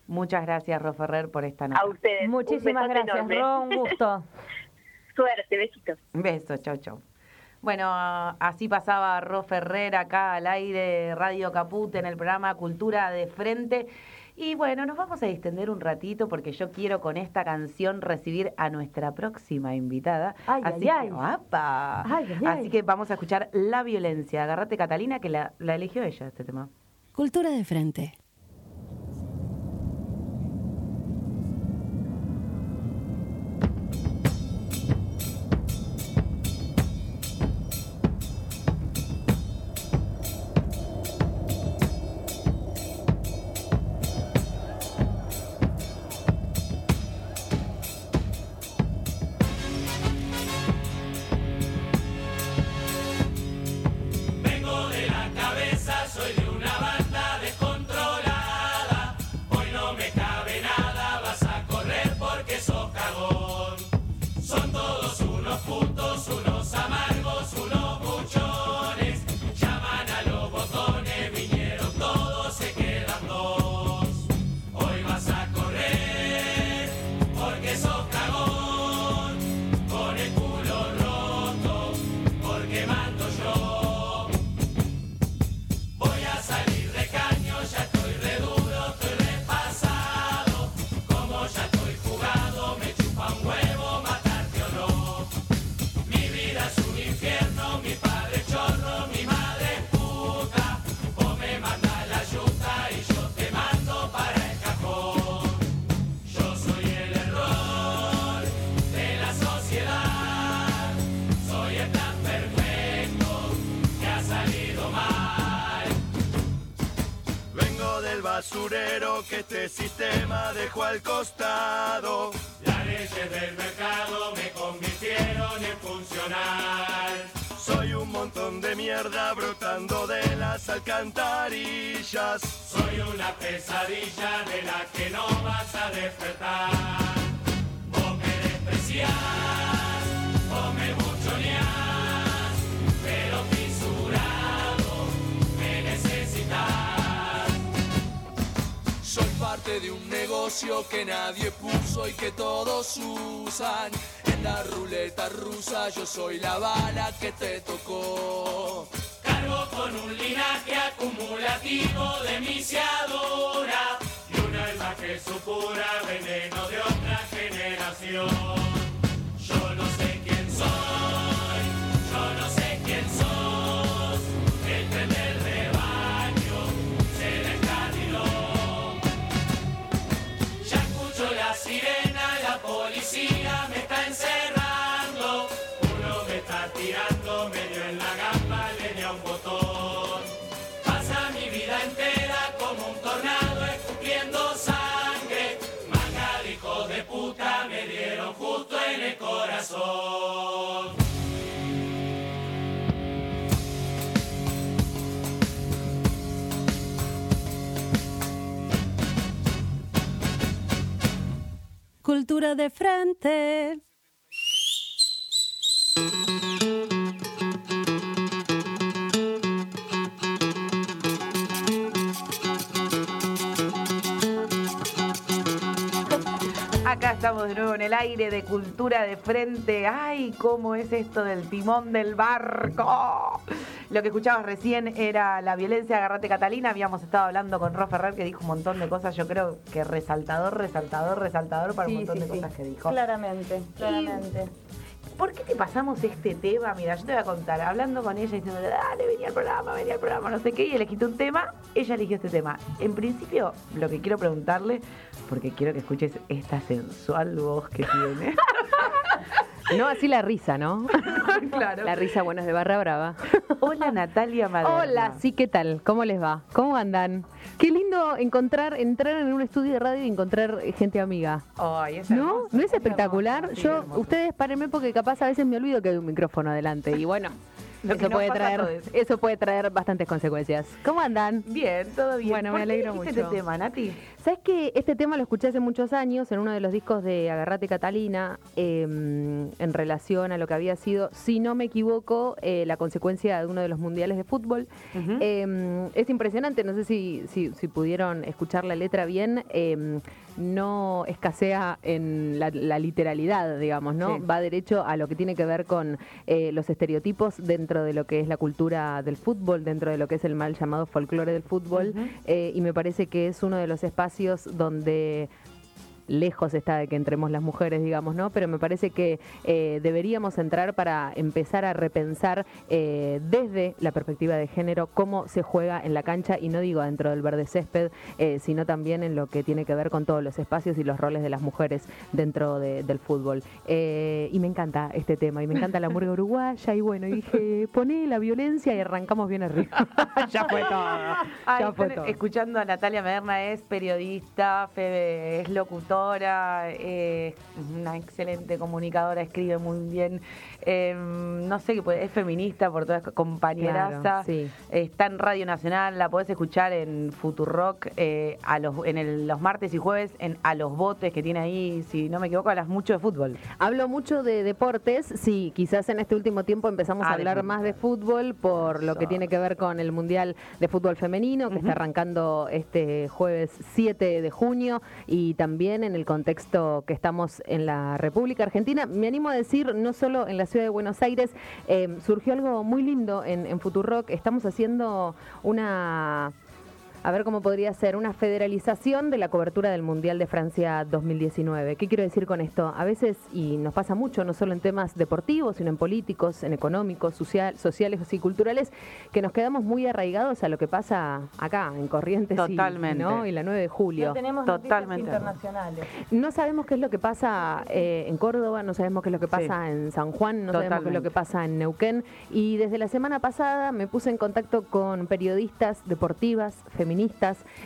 Muchas gracias, Ro Ferrer, por esta nota. A ustedes. Muchísimas gracias, enorme. Ro. Un gusto. Suerte, besitos. Un beso, chau, chau. Bueno, así pasaba Ro Ferrer acá al aire, Radio Caput, en el programa Cultura de Frente. Y bueno, nos vamos a distender un ratito porque yo quiero con esta canción recibir a nuestra próxima invitada. Ay, así ay, que, ay. ¡apa! Ay, ay, Así ay. que vamos a escuchar La Violencia. Agarrate, Catalina, que la, la eligió ella este tema. Cultura de frente. Que este sistema dejó al costado. Las leyes del mercado me convirtieron en funcional. Soy un montón de mierda brotando de las alcantarillas. Soy una pesadilla de la que no vas a despertar. Vos me despreciás, vos me buchoneás, Soy parte de un negocio que nadie puso y que todos usan. En la ruleta rusa yo soy la bala que te tocó. Cargo con un linaje acumulativo de misiadura y un alma que supura veneno de otra generación. Cultura de frente. Estamos de nuevo en el aire de cultura de frente. ¡Ay, cómo es esto del timón del barco! Lo que escuchabas recién era la violencia, agarrate Catalina. Habíamos estado hablando con Ro Ferrer que dijo un montón de cosas. Yo creo que resaltador, resaltador, resaltador para un Sí, montón sí, de sí. cosas que dijo. Claramente, claramente. ¿Por qué te pasamos este tema? Mira, yo te voy a contar, hablando con ella, diciendo, dale, venía al programa, venía al programa, no sé qué, y elegiste un tema, ella eligió este tema. En principio, lo que quiero preguntarle, porque quiero que escuches esta sensual voz que tiene. No, así la risa, ¿no? claro. La risa, bueno, es de Barra Brava. Hola Natalia Maderna. Hola, sí, ¿qué tal? ¿Cómo les va? ¿Cómo andan? Qué lindo encontrar, entrar en un estudio de radio y encontrar gente amiga. Ay, es ¿No? hermoso, ¿No es hermoso, espectacular? sí, Yo, hermoso. ustedes párenme porque capaz a veces me olvido que hay un micrófono adelante y bueno, Lo que eso nos puede traer, eso puede traer bastantes consecuencias. ¿Cómo andan? Bien, todo bien. Bueno, me ¿Por qué alegro elegiste mucho. este tema, Nati? ¿Sabes que Este tema lo escuché hace muchos años en uno de los discos de Agarrate Catalina eh, en relación a lo que había sido, si no me equivoco, eh, la consecuencia de uno de los mundiales de fútbol. Eh, es impresionante, no sé si, si, si pudieron escuchar la letra bien, eh, no escasea en la, la literalidad, digamos, ¿no? Sí. Va derecho a lo que tiene que ver con eh, los estereotipos dentro de lo que es la cultura del fútbol, dentro de lo que es el mal llamado folclore del fútbol, eh, y me parece que es uno de los espacios donde lejos está de que entremos las mujeres, digamos, ¿no? Pero me parece que eh, deberíamos entrar para empezar a repensar eh, desde la perspectiva de género cómo se juega en la cancha, y no digo dentro del verde césped, eh, sino también en lo que tiene que ver con todos los espacios y los roles de las mujeres dentro de- del fútbol. Y me encanta este tema, y me encanta la murga uruguaya, y bueno, y dije, poné la violencia y arrancamos bien arriba. ya fue todo. Ay, ya fue todo. escuchando a Natalia Maderna, es periodista, Febe es locutora, es una excelente comunicadora, escribe muy bien, eh, no sé qué puede, es feminista por todas compañeraza, Claro, sí. está en Radio Nacional, la podés escuchar en Futurock eh, a los, en el- los martes y jueves en A los Botes que tiene ahí, si no me equivoco, hablas mucho de fútbol. Hablo mucho de deportes, sí, quizás en este último tiempo empezamos Ah, a hablar más de fútbol por lo que tiene que ver con el Mundial de Fútbol Femenino, que está arrancando este jueves 7 de junio, y también en el contexto que estamos en la República Argentina. Me animo a decir, no solo en la ciudad de Buenos Aires, eh, surgió algo muy lindo en, en Futurock, estamos haciendo una a ver cómo podría ser una federalización de la cobertura del Mundial de Francia 2019. ¿Qué quiero decir con esto? A veces, y nos pasa mucho, no solo en temas deportivos, sino en políticos, en económicos, social- sociales y culturales, que nos quedamos muy arraigados a lo que pasa acá, en Corrientes y- Totalmente. ¿no? y la 9 de julio. No tenemos Totalmente. internacionales. No sabemos qué es lo que pasa eh, en Córdoba, no sabemos qué es lo que pasa en San Juan, no sabemos qué es lo que pasa en Neuquén. Y desde la semana pasada me puse en contacto con periodistas deportivas, feministas,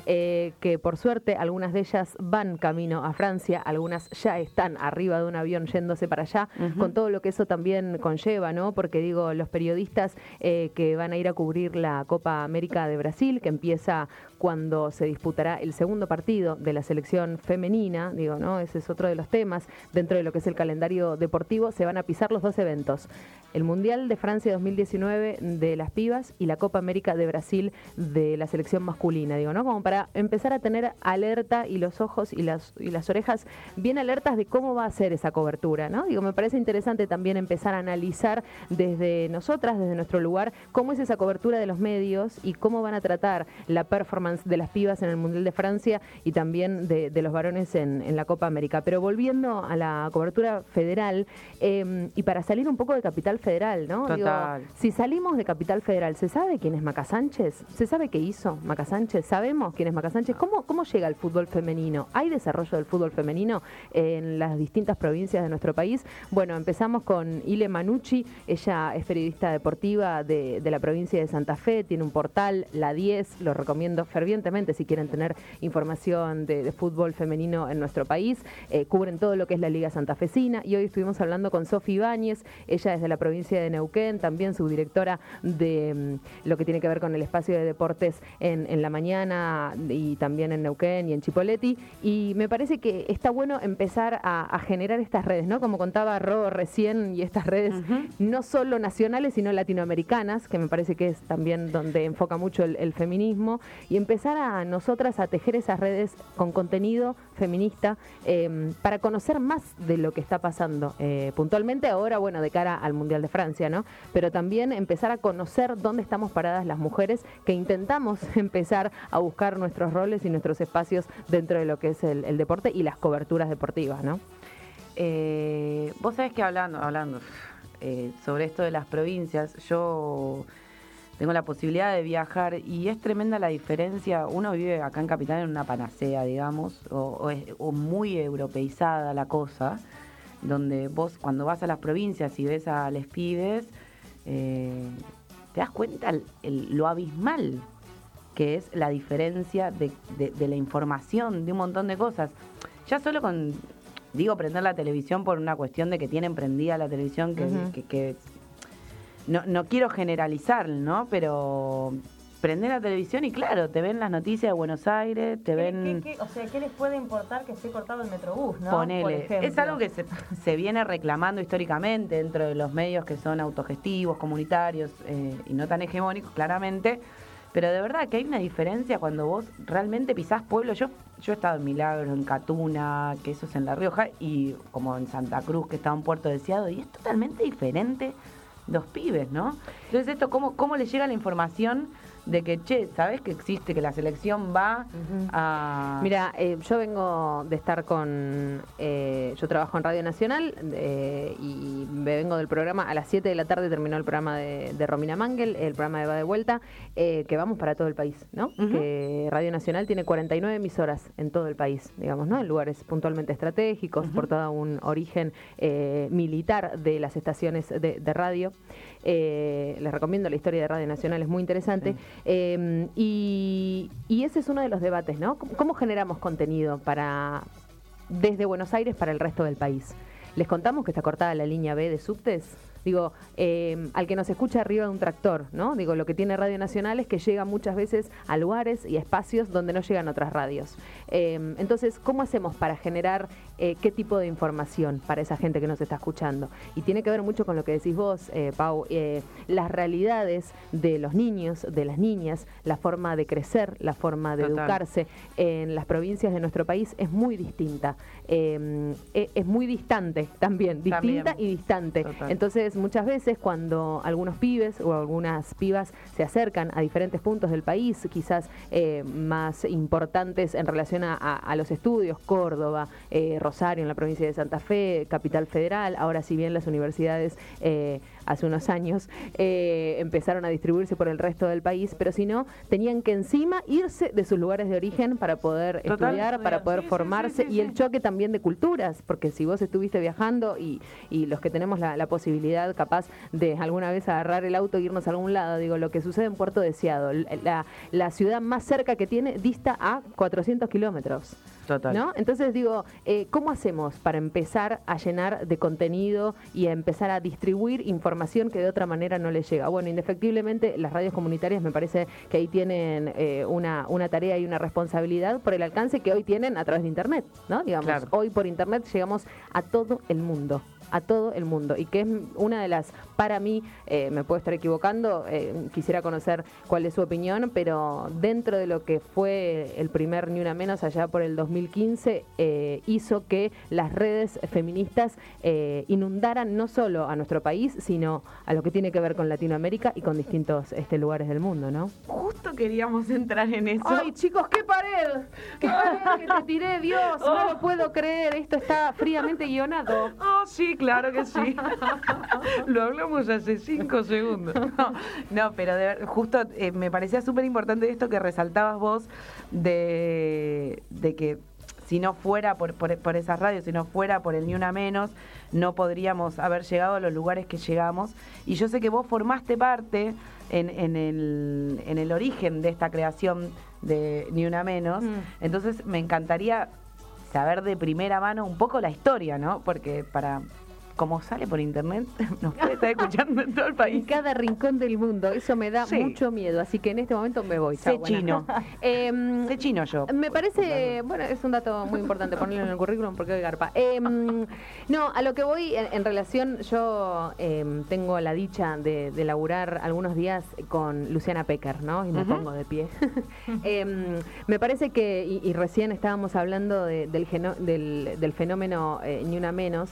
eh, que por suerte algunas de ellas van camino a Francia, algunas ya están arriba de un avión yéndose para allá, con todo lo que eso también conlleva, ¿no? Porque digo, los periodistas eh, que van a ir a cubrir la Copa América de Brasil, que empieza cuando se disputará el segundo partido de la selección femenina, digo, ¿no? Ese es otro de los temas. Dentro de lo que es el calendario deportivo, se van a pisar los dos eventos. El Mundial de Francia 2019 de las pibas y la Copa América de Brasil de la selección masculina. digo, ¿no? Como para empezar a tener alerta y los ojos y las, y las orejas bien alertas de cómo va a ser esa cobertura, ¿no? Digo, me parece interesante también empezar a analizar desde nosotras, desde nuestro lugar, cómo es esa cobertura de los medios y cómo van a tratar la performance de las pibas en el Mundial de Francia y también de, de los varones en, en la Copa América. Pero volviendo a la cobertura federal, eh, y para salir un poco de Capital Federal, ¿no? Digo, Total. si salimos de Capital Federal, ¿se sabe quién es Maca Sánchez? ¿Se sabe qué hizo Maca Sánchez? ¿Sabemos quién es Maca Sánchez? ¿Cómo, ¿Cómo llega el fútbol femenino? ¿Hay desarrollo del fútbol femenino en las distintas provincias de nuestro país? Bueno, empezamos con Ile Manucci, ella es periodista deportiva de, de la provincia de Santa Fe, tiene un portal, La 10, lo recomiendo fervientemente si quieren tener información de, de fútbol femenino en nuestro país. Eh, cubren todo lo que es la Liga Santafesina y hoy estuvimos hablando con Sofi Ibáñez, ella es de la provincia de Neuquén, también subdirectora de mm, lo que tiene que ver con el espacio de deportes en, en la mañana y también en Neuquén y en Chipoleti. Y me parece que está bueno empezar a, a generar estas redes, ¿no? Como contaba Ro recién, y estas redes no solo nacionales, sino latinoamericanas, que me parece que es también donde enfoca mucho el, el feminismo, y empezar a nosotras a tejer esas redes con contenido feminista eh, para conocer más de lo que está pasando eh, puntualmente ahora, bueno, de cara al Mundial de Francia, ¿no? Pero también empezar a conocer dónde estamos paradas las mujeres que intentamos empezar a buscar nuestros roles y nuestros espacios dentro de lo que es el, el deporte y las coberturas deportivas, ¿no? Eh, vos sabés que hablando, hablando eh, sobre esto de las provincias, yo tengo la posibilidad de viajar y es tremenda la diferencia. Uno vive acá en Capital en una panacea, digamos, o, o es- o muy europeizada la cosa, donde vos cuando vas a las provincias y ves a les pibes, eh, te das cuenta el- el- lo abismal que es la diferencia de, de- de la información, de un montón de cosas. Ya solo con, digo, prender la televisión por una cuestión de que tienen prendida la televisión, que, que- que- no, no quiero generalizar, ¿no? Pero prender la televisión y claro, te ven las noticias de Buenos Aires, te ven... o sea, ¿qué les puede importar que esté cortado el metrobús, no? Ponele. Es algo que se, se viene reclamando históricamente dentro de los medios que son autogestivos, comunitarios eh, y no tan hegemónicos, claramente. Pero de verdad que hay una diferencia cuando vos realmente pisás pueblo. Yo, yo he estado en Milagro, en Catuna, que eso es en La Rioja, y como en Santa Cruz, que está en Puerto Deseado, y es totalmente diferente los pibes, ¿no? Entonces, esto, ¿cómo, cómo le llega la información de que, che, ¿sabés que existe, que la selección va a... Mira, eh, yo vengo de estar con. eh, yo trabajo en Radio Nacional eh, y me vengo del programa. A las 7 de la tarde terminó el programa de, de Romina Mangel, el programa de Va de Vuelta, eh, que vamos para todo el país, ¿no? Que Radio Nacional tiene 49 emisoras en todo el país, digamos, ¿no? En lugares puntualmente estratégicos, por todo un origen eh, militar de las estaciones de, de radio. Eh, les recomiendo la historia de Radio Nacional, es muy interesante. Eh, y, y ese es uno de los debates, ¿no? ¿Cómo, cómo generamos contenido para desde Buenos Aires para el resto del país? ¿Les contamos que está cortada la línea B de subtes? Digo, eh, al que nos escucha arriba de un tractor, ¿no? Digo, lo que tiene Radio Nacional es que llega muchas veces a lugares y a espacios donde no llegan otras radios. Eh, entonces, ¿cómo hacemos para generar eh, qué tipo de información para esa gente que nos está escuchando? Y tiene que ver mucho con lo que decís vos, eh, Pau, eh, las realidades de los niños, de las niñas, la forma de crecer, la forma de Total. educarse en las provincias de nuestro país es muy distinta. Eh, e- es muy distante también, distinta También. y distante. Total. Entonces, muchas veces cuando algunos pibes o algunas pibas se acercan a diferentes puntos del país, quizás más importantes en relación a, a- a los estudios, Córdoba, eh, Rosario en la provincia de Santa Fe, Capital Federal, ahora si bien las universidades eh, hace unos años eh, empezaron a distribuirse por el resto del país, pero si no, tenían que encima irse de sus lugares de origen para poder Total, estudiar, para poder Sí, formarse sí, sí, y el choque también de culturas, porque si vos estuviste viajando y, y los que tenemos la, la posibilidad capaz de alguna vez agarrar el auto e irnos a algún lado, digo, lo que sucede en Puerto Deseado, la, la ciudad más cerca que tiene dista a 400 kilómetros. Total. ¿no? Entonces digo, eh, ¿cómo ¿cómo hacemos para empezar a llenar de contenido y a empezar a distribuir información que de otra manera no les llega? Bueno, indefectiblemente las radios comunitarias me parece que ahí tienen eh, una, una tarea y una responsabilidad por el alcance que hoy tienen a través de Internet, ¿no? Digamos, Claro. hoy por Internet llegamos a todo el mundo a todo el mundo y que es una de las, para mí, eh, me puedo estar equivocando, eh, quisiera conocer cuál es su opinión, pero dentro de lo que fue el primer Ni Una Menos allá por el 2015, eh, hizo que las redes feministas inundaran no solo a nuestro país, sino a lo que tiene que ver con Latinoamérica y con distintos este, lugares del mundo, ¿no? Justo queríamos entrar en eso. ¡Ay, chicos, qué pared! ¡Qué pared que te tiré, Dios! No lo puedo creer, esto está fríamente guionado. Oh, sí, claro que sí. Lo hablamos hace cinco segundos. No, no, pero de justo eh, me parecía súper importante esto que resaltabas vos de, de que si no fuera por, por, por esas radios, si no fuera por el Ni Una Menos, no podríamos haber llegado a los lugares que llegamos. Y yo sé que vos formaste parte en, en, el, en el origen de esta creación de Ni Una Menos. Mm. Entonces me encantaría saber de primera mano un poco la historia, ¿no? Porque para como sale por internet, nos puede estar escuchando en todo el En país. cada rincón del mundo, eso me da Sí. mucho miedo, así que en este momento me voy. Sé Chau, chino. Em, Sé chino yo. Me parece, bueno, es un dato muy importante ponerlo en el currículum porque hoy garpa. Em, no, a lo que voy en, en relación, yo em, tengo la dicha de, de laburar algunos días con Luciana Pecker, ¿no? Y me pongo de pie. Me parece que, y, y recién estábamos hablando de- del, geno- del, del fenómeno eh, Ni Una Menos,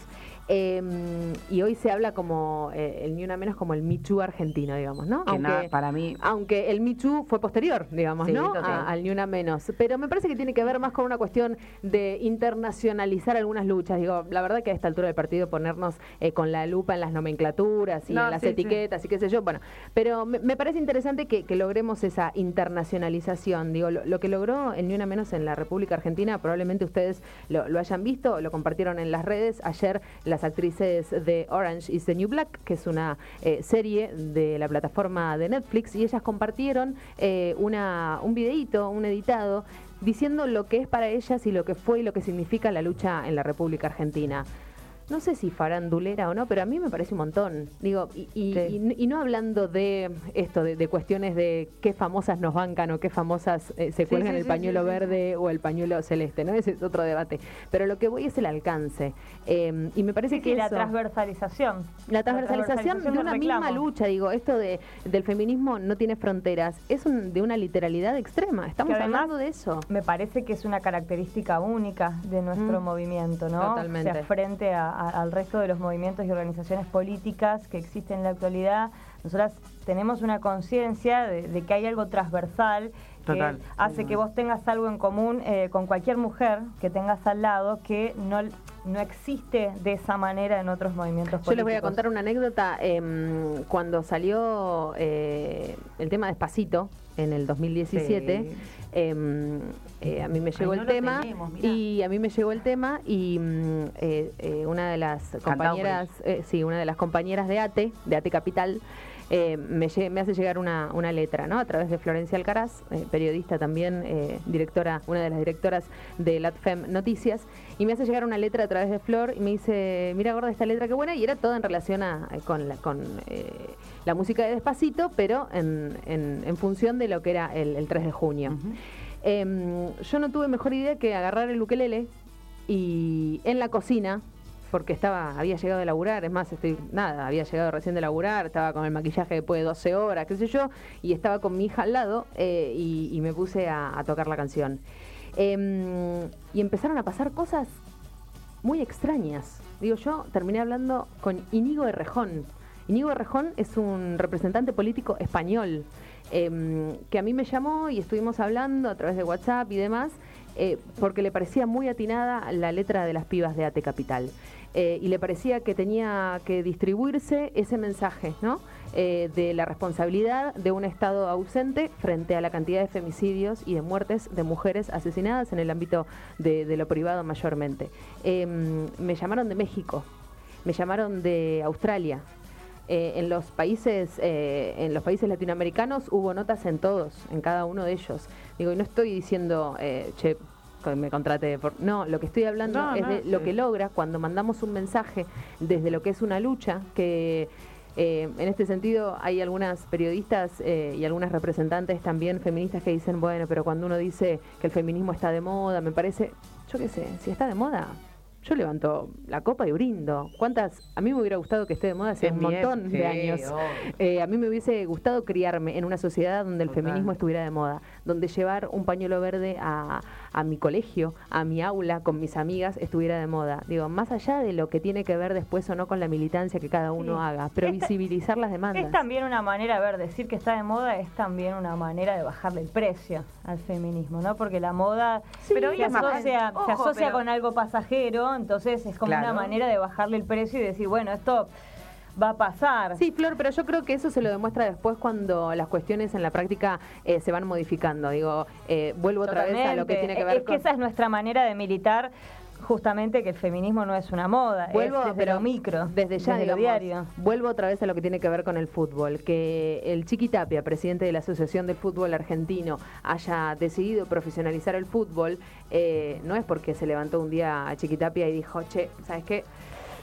em, y hoy se habla como eh, el Ni Una Menos como el Too argentino, digamos, ¿no? Que nada, para mí, Aunque el Too fue posterior, digamos, Sí, ¿no? A- al Ni Una Menos. Pero me parece que tiene que ver más con una cuestión de internacionalizar algunas luchas. Digo, la verdad que a esta altura del partido ponernos eh, con la lupa en las nomenclaturas y No, en las sí, sí. etiquetas y qué sé yo. Bueno, pero me, me parece interesante que, que logremos esa internacionalización. Digo, lo, lo que logró el Ni Una Menos en la República Argentina, probablemente ustedes lo, lo hayan visto, lo compartieron en las redes. Ayer las actrices de Orange is the New Black, que es una eh, serie de la plataforma de Netflix, y ellas compartieron eh, una, un videíto, un editado, diciendo lo que es para ellas y lo que fue y lo que significa la lucha en la República Argentina. No sé si farandulera o no, pero a mí me parece un montón. Digo, y, y- Sí. y- y no hablando de esto, de, de cuestiones de qué famosas nos bancan o qué famosas eh, se cuelgan sí, el pañuelo verde o el pañuelo celeste, ¿no? Ese es otro debate. Pero lo que voy es el alcance. Eh, y me parece que la transversalización. la transversalización de una misma lucha, digo, esto de, del feminismo no tiene fronteras, es un- de una literalidad extrema. Estamos además- hablando de eso. Me parece que es una característica única de nuestro Mm. movimiento, ¿no? Totalmente. O sea, frente a- a- al resto de los movimientos y organizaciones políticas que existen en la actualidad, nosotras tenemos una conciencia de, de que hay algo transversal que Total. hace que vos tengas algo en común eh, con cualquier mujer que tengas al lado que no, no existe de esa manera en otros movimientos políticos. Yo les voy a contar una anécdota. em, cuando salió eh, el tema Despacito en el 2017, Sí. Eh, a mí me llegó no el tema tenemos, y a mí me llegó el tema y mm, eh, eh, una de las compañeras, sí, una de las compañeras de ATE, de ATE Capital. me, hace llegar una, una letra, ¿no? A través de Florencia Alcaraz, periodista también, directora, una de las directoras de LatFem Noticias, y me hace llegar una letra a través de Flor y me dice, mira gorda esta letra qué buena, y era toda en relación a, con, la, con la música de Despacito, pero en, en- en función de lo que era el, el 3 de junio. Em, yo no tuve mejor idea que agarrar el ukelele y en la cocina, porque estaba, había llegado de laburar, es más, estoy, nada, había llegado recién de laburar, estaba con el maquillaje después de 12 horas, qué sé yo, y estaba con mi hija al lado eh, y, me puse a, a tocar la canción. Em, y empezaron a pasar cosas muy extrañas. Digo, yo terminé hablando con Inigo Errejón. Inigo Errejón es un representante político español em, que a mí me llamó y estuvimos hablando a través de WhatsApp y demás eh, porque le parecía muy atinada la letra de las pibas de AT Capital. Eh, y le parecía que tenía que distribuirse ese mensaje, ¿no? Eh, de la responsabilidad de un Estado ausente frente a la cantidad de femicidios y de muertes de mujeres asesinadas en el ámbito de, lo privado mayormente. Em, me llamaron de México, me llamaron de Australia. Eh, en los países eh, en los países latinoamericanos hubo notas en todos, en cada uno de ellos. Digo, y no estoy diciendo, eh, che, me contrate por... No, lo que estoy hablando No, es no, de lo que logra cuando mandamos un mensaje desde lo que es una lucha que... en este sentido, hay algunas periodistas y algunas representantes también feministas que dicen, bueno, pero cuando uno dice que el feminismo está de moda, me parece, yo qué sé, si está de moda, yo levanto la copa y brindo. ¿Cuántas? A mí me hubiera gustado que esté de moda hace Es un montón de años. Eh, a mí me hubiese gustado criarme en una sociedad donde el Total. feminismo estuviera de moda, donde llevar un pañuelo verde a, a mi colegio, a mi aula, con mis amigas, estuviera de moda. Digo, más allá de lo que tiene que ver después o no con la militancia que cada uno Sí. haga, pero Esta- visibilizar las demandas. Es también una manera, a ver, decir que está de moda es también una manera de bajarle el precio al feminismo, ¿no? Porque la moda pero se, asocia, se asocia pero- con algo pasajero, entonces es como Claro. una manera de bajarle el precio y decir, bueno, esto va a pasar. Sí, Flor, pero yo creo que eso se lo demuestra después cuando las cuestiones en la práctica eh, se van modificando. Digo, eh, vuelvo otra vez a lo que tiene que Es ver que con... esa es nuestra manera de militar justamente que el feminismo no es una moda, Vuelvo, es desde pero lo micro, desde ya, lo digamos, diario. Vuelvo otra vez a lo que tiene que ver con el fútbol, que el Chiqui Tapia, presidente de la Asociación del Fútbol Argentino, haya decidido profesionalizar el fútbol, eh, no es porque se levantó un día a Chiqui Tapia y dijo, che, ¿sabes qué?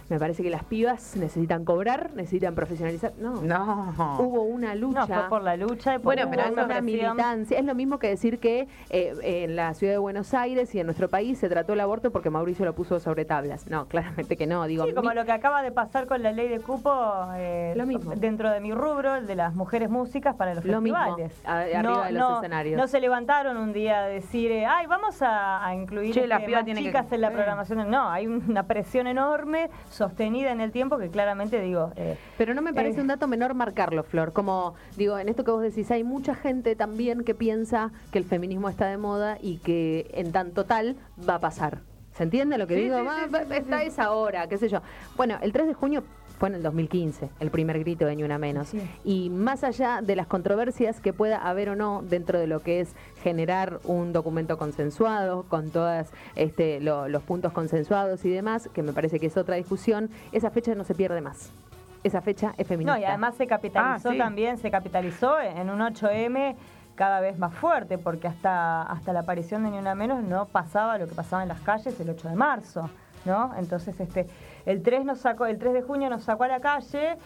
Me parece que las pibas necesitan cobrar, necesitan profesionalizar. No. No. Hubo una lucha. No, fue por la lucha y por Bueno, pero una presión. militancia. Es lo mismo que decir que eh, en la ciudad de Buenos Aires y en nuestro país se trató el aborto porque Mauricio lo puso sobre tablas. No, claramente que no. Digo, Sí, como mi- lo que acaba de pasar con la ley de cupo eh, Lo mismo. dentro de mi rubro, el de las mujeres músicas para los Lo mismo, festivales. a- arriba de los escenarios. No se levantaron un día a decir, eh, ay, vamos a, a incluir Che, las este, pibas más tienen que- chicas en la programación. No, hay una presión enorme, sostenida en el tiempo, que claramente digo... eh, Pero no me parece Eh. un dato menor marcarlo, Flor. Como digo, en esto que vos decís, hay mucha gente también que piensa que el feminismo está de moda y que en tanto tal va a pasar. ¿Se entiende lo que Sí, digo? sí, está esa hora, qué sé yo. Bueno, el 3 de junio fue en el 2015, el primer grito de Ni Una Menos. Sí. Y más allá de las controversias que pueda haber o no dentro de lo que es generar un documento consensuado, con todos este, lo- los puntos consensuados y demás, que me parece que es otra discusión, esa fecha no se pierde más. Esa fecha es feminista. No, y además se capitalizó Ah, sí. también, se capitalizó en un 8M cada vez más fuerte, porque hasta, hasta la aparición de Ni Una Menos no pasaba lo que pasaba en las calles el 8 de marzo, ¿no? Entonces, este, el 3 nos sacó, el 3 de junio nos sacó a la calle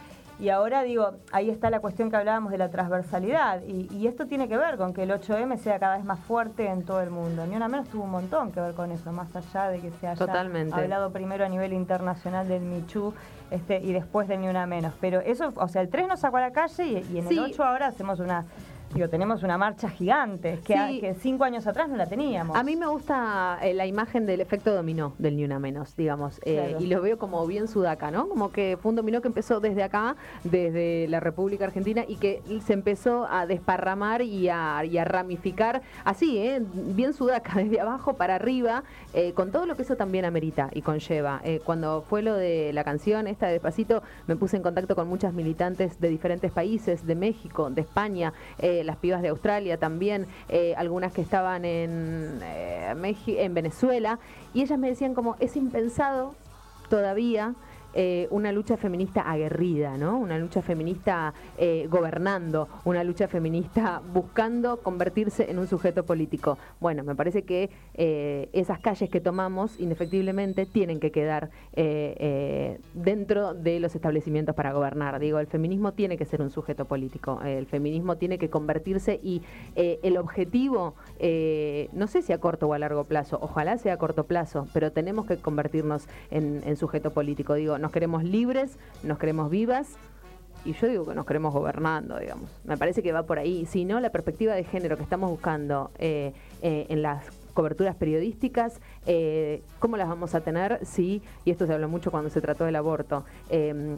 y ahora digo, ahí está la cuestión que hablábamos de la transversalidad. Y, y esto tiene que ver con que el 8M sea cada vez más fuerte en todo el mundo. Ni una menos tuvo un montón que ver con eso, más allá de que se haya Totalmente. hablado primero a nivel internacional del Michu este, y después de Ni Una Menos. Pero eso, o sea, el 3 nos sacó a la calle y, y en Sí. el 8 ahora hacemos una. Digo, tenemos una marcha gigante, que, Sí. a- que cinco años atrás no la teníamos. A mí me gusta eh, la imagen del efecto dominó del Ni Una Menos, digamos, eh, Claro. y lo veo como bien sudaca, ¿no? Como que fue un dominó que empezó desde acá, desde la República Argentina, y que se empezó a desparramar y a, y a ramificar así, ¿eh? Bien sudaca, desde abajo para arriba, eh, con todo lo que eso también amerita y conlleva. Cuando fue lo de la canción esta de Despacito, me puse en contacto con muchas militantes de diferentes países, de México, de España, eh, las pibas de Australia también, eh, algunas que estaban en, eh, en Venezuela, y ellas me decían como, es impensado todavía eh, una lucha feminista aguerrida, ¿no? Una lucha feminista eh, gobernando, una lucha feminista buscando convertirse en un sujeto político. Bueno, me parece que eh, esas calles que tomamos, indefectiblemente, tienen que quedar dentro de los establecimientos para gobernar. Digo, el feminismo tiene que ser un sujeto político, el feminismo tiene que convertirse y el objetivo, no sé si a corto o a largo plazo, ojalá sea a corto plazo, pero tenemos que convertirnos en, en sujeto político. Digo, nos queremos libres, nos queremos vivas. Y yo digo que nos queremos gobernando, digamos. Me parece que va por ahí. Si no, la perspectiva de género que estamos buscando eh, eh, en las coberturas periodísticas, eh, ¿cómo las vamos a tener si, y esto se habló mucho cuando se trató del aborto,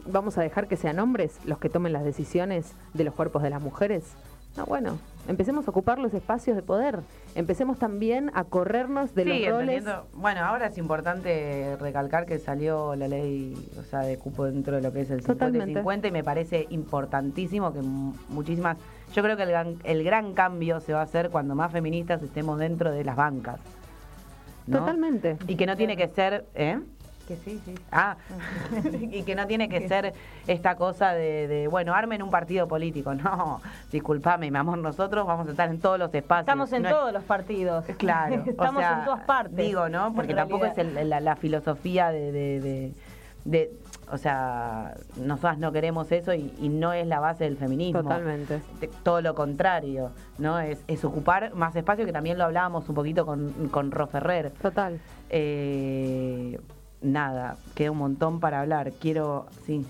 vamos a dejar que sean hombres los que tomen las decisiones de los cuerpos de las mujeres? No, bueno, empecemos a ocupar los espacios de poder. Empecemos también a corrernos de sí, los roles. Bueno, ahora es importante recalcar que salió la ley, o sea, de cupo dentro de lo que es el 50 y Totalmente. 50 y me parece importantísimo que mu- muchísimas. Yo creo que el gran, el gran cambio se va a hacer cuando más feministas estemos dentro de las bancas. ¿no? Totalmente. Y que no tiene que ser, ¿eh? Que sí, sí. Ah, y que no tiene que ser esta cosa de, de, bueno, armen un partido político. No, discúlpame, mi amor, nosotros vamos a estar en todos los espacios. Estamos en No es- todos los partidos. Claro, o Estamos sea, en todas partes. Digo, ¿no? Porque tampoco es el- la, la filosofía de, de- de- de- o sea, nosotras no queremos eso y, y no es la base del feminismo. Totalmente. De- todo lo contrario, ¿no? Es, es ocupar más espacio, que también lo hablábamos un poquito con, con Ro Ferrer. Total. Eh, nada, queda un montón para hablar. Quiero, sí.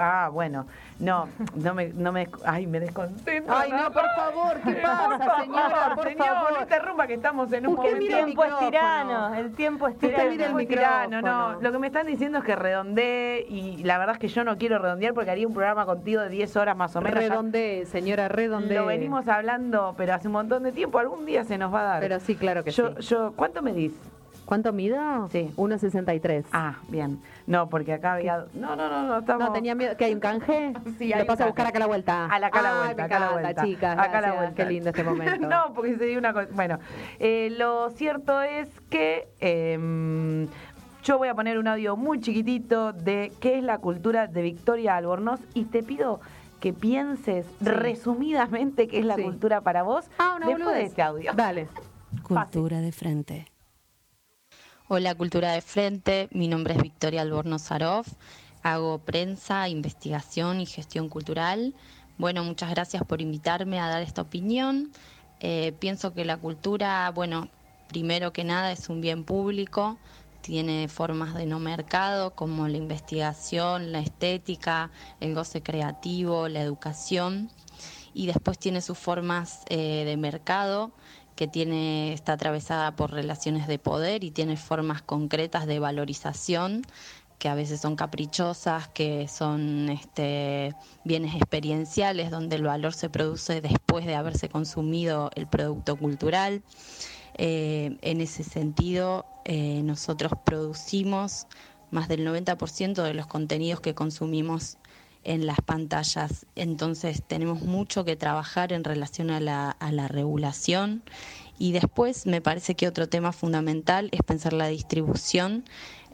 Ah, bueno, no, no me, no me, ay, me desconcentro. Ay, no, por favor, ¿qué pasa, señora? Por señor, favor. no interrumpa que estamos en un Usted momento. El mira el tiempo es tirano, el tiempo es Usted tirano. mira el tirano, no. Lo que me están diciendo es que redondeé y la verdad es que yo no quiero redondear porque haría un programa contigo de 10 horas más o menos. Redondee, señora, redondee. Lo venimos hablando, pero hace un montón de tiempo. Algún día se nos va a dar. Pero sí, claro que yo, sí. yo, ¿Cuánto me dis? ¿Cuánto mido? Sí. 1,63. Ah, bien. No, porque acá había. No, no, no, no. Estamos... No, tenía miedo. ¿Que hay un canje? Sí, Lo hay un pasa a buscar acá a la vuelta. A la acá a la Ay, vuelta, acá a la vuelta. chicas. Acá a la gracias. vuelta. Qué lindo este momento. no, porque se dio una cosa. Bueno, eh, lo cierto es que em, yo voy a poner un audio muy chiquitito de qué es la cultura de Victoria Albornoz y te pido que pienses resumidamente qué es la Sí. cultura para vos Ah, una después de boludez. este audio. Dale. Cultura de frente. Hola Cultura de Frente, mi nombre es Victoria Albornoz Sarov, hago prensa, investigación y gestión cultural. Bueno, muchas gracias por invitarme a dar esta opinión. Eh, pienso que la cultura, bueno, primero que nada es un bien público, tiene formas de no mercado como la investigación, la estética, el goce creativo, la educación y después tiene sus formas eh, de mercado que tiene está atravesada por relaciones de poder y tiene formas concretas de valorización que a veces son caprichosas, que son este, bienes experienciales, donde el valor se produce después de haberse consumido el producto cultural. Eh, en ese sentido, eh, nosotros producimos más del 90% de los contenidos que consumimos en las pantallas. Entonces tenemos mucho que trabajar en relación a la, a la regulación. Y después me parece que otro tema fundamental es pensar la distribución,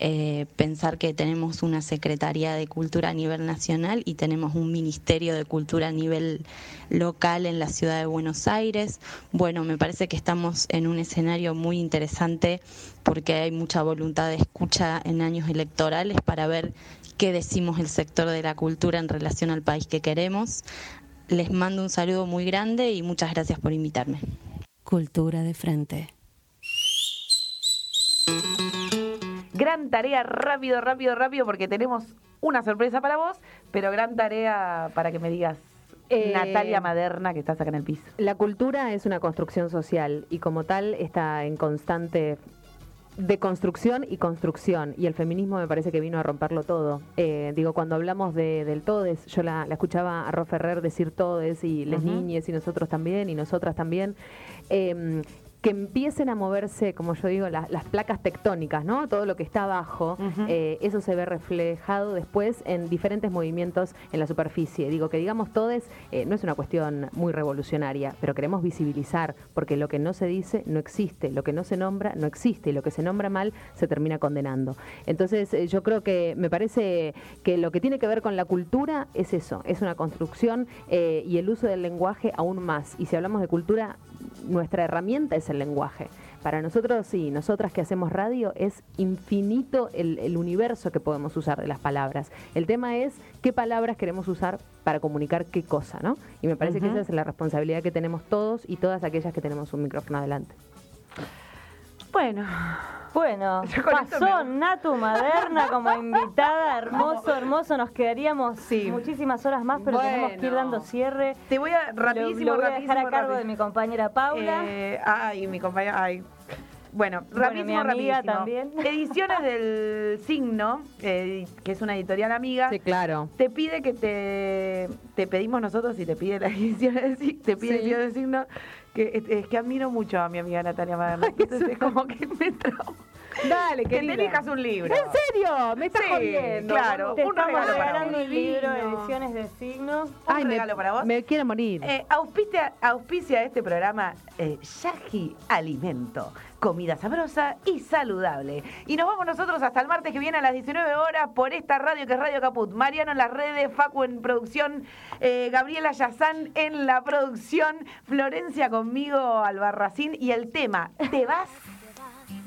eh, pensar que tenemos una Secretaría de Cultura a nivel nacional y tenemos un Ministerio de Cultura a nivel local en la ciudad de Buenos Aires. Bueno, me parece que estamos en un escenario muy interesante porque hay mucha voluntad de escucha en años electorales para ver qué decimos el sector de la cultura en relación al país que queremos. Les mando un saludo muy grande y muchas gracias por invitarme. Cultura de frente. Gran tarea, rápido, rápido, rápido, porque tenemos una sorpresa para vos, pero gran tarea para que me digas, Eh, Natalia Maderna, que estás acá en el piso. La cultura es una construcción social y como tal está en constante deconstrucción y construcción y el feminismo me parece que vino a romperlo todo. Eh, digo, cuando hablamos de, del todes, yo la, la escuchaba a Ro Ferrer decir todes y les Ujú. niñes y nosotros también y nosotras también. Eh, que empiecen a moverse, como yo digo, las, las placas tectónicas, ¿no? Todo lo que está abajo, eh, eso se ve reflejado después en diferentes movimientos en la superficie. Digo, que digamos todes eh, no es una cuestión muy revolucionaria, pero queremos visibilizar, porque lo que no se dice no existe, lo que no se nombra no existe, y lo que se nombra mal se termina condenando. Entonces, eh, yo creo que me parece que lo que tiene que ver con la cultura es eso, es una construcción eh, y el uso del lenguaje aún más. Y si hablamos de cultura, nuestra herramienta es el lenguaje. Para nosotros y nosotras que hacemos radio es infinito el, el universo que podemos usar de las palabras. El tema es qué palabras queremos usar para comunicar qué cosa, ¿no? Y me parece que esa es la responsabilidad que tenemos todos y todas aquellas que tenemos un micrófono adelante. Bueno, Bueno, pasó me- Natu Maderna como invitada, hermoso, hermoso. Nos quedaríamos Sí. muchísimas horas más, pero tenemos que ir Bueno. dando cierre. te voy a Lo- rapidísimo, lo, voy a rapidísimo, dejar a cargo de mi compañera Paula. Eh, ay, mi compañera, ay. Bueno, Bueno, rapidísimo, mi amiga rapidísimo. también. Ediciones del Signo, eh, que es una editorial amiga, Sí, claro. te pide que te, te pedimos nosotros y te pide la edición del Sig- te pide Sí. edición del signo, que es, es que admiro mucho a mi amiga Natalia Maderna. Entonces es como que me trajo. Dale, que te elijas un libro. ¿En serio? Me estás Sí, jodiendo. claro. Te Un estamos regalo para regalando vos. un libro, ediciones de signos. Un Ay, me, regalo para vos. me quiero morir. Eh, auspicia, auspicia este programa eh, Yaji Alimento. Comida sabrosa y saludable. Y nos vamos nosotros hasta el martes que viene a las 19 horas por esta radio que es Radio Caput. Mariano en las redes, Facu en producción, eh, Gabriela Yazán en la producción, Florencia conmigo, Albarracín y el tema, ¿te vas?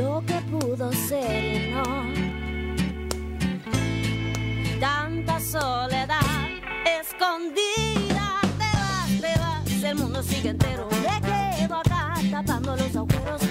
Lo que pudo ser no. Tanta soledad escondida. Te vas, te vas, el mundo sigue entero. Me quedo acá tapando los agujeros.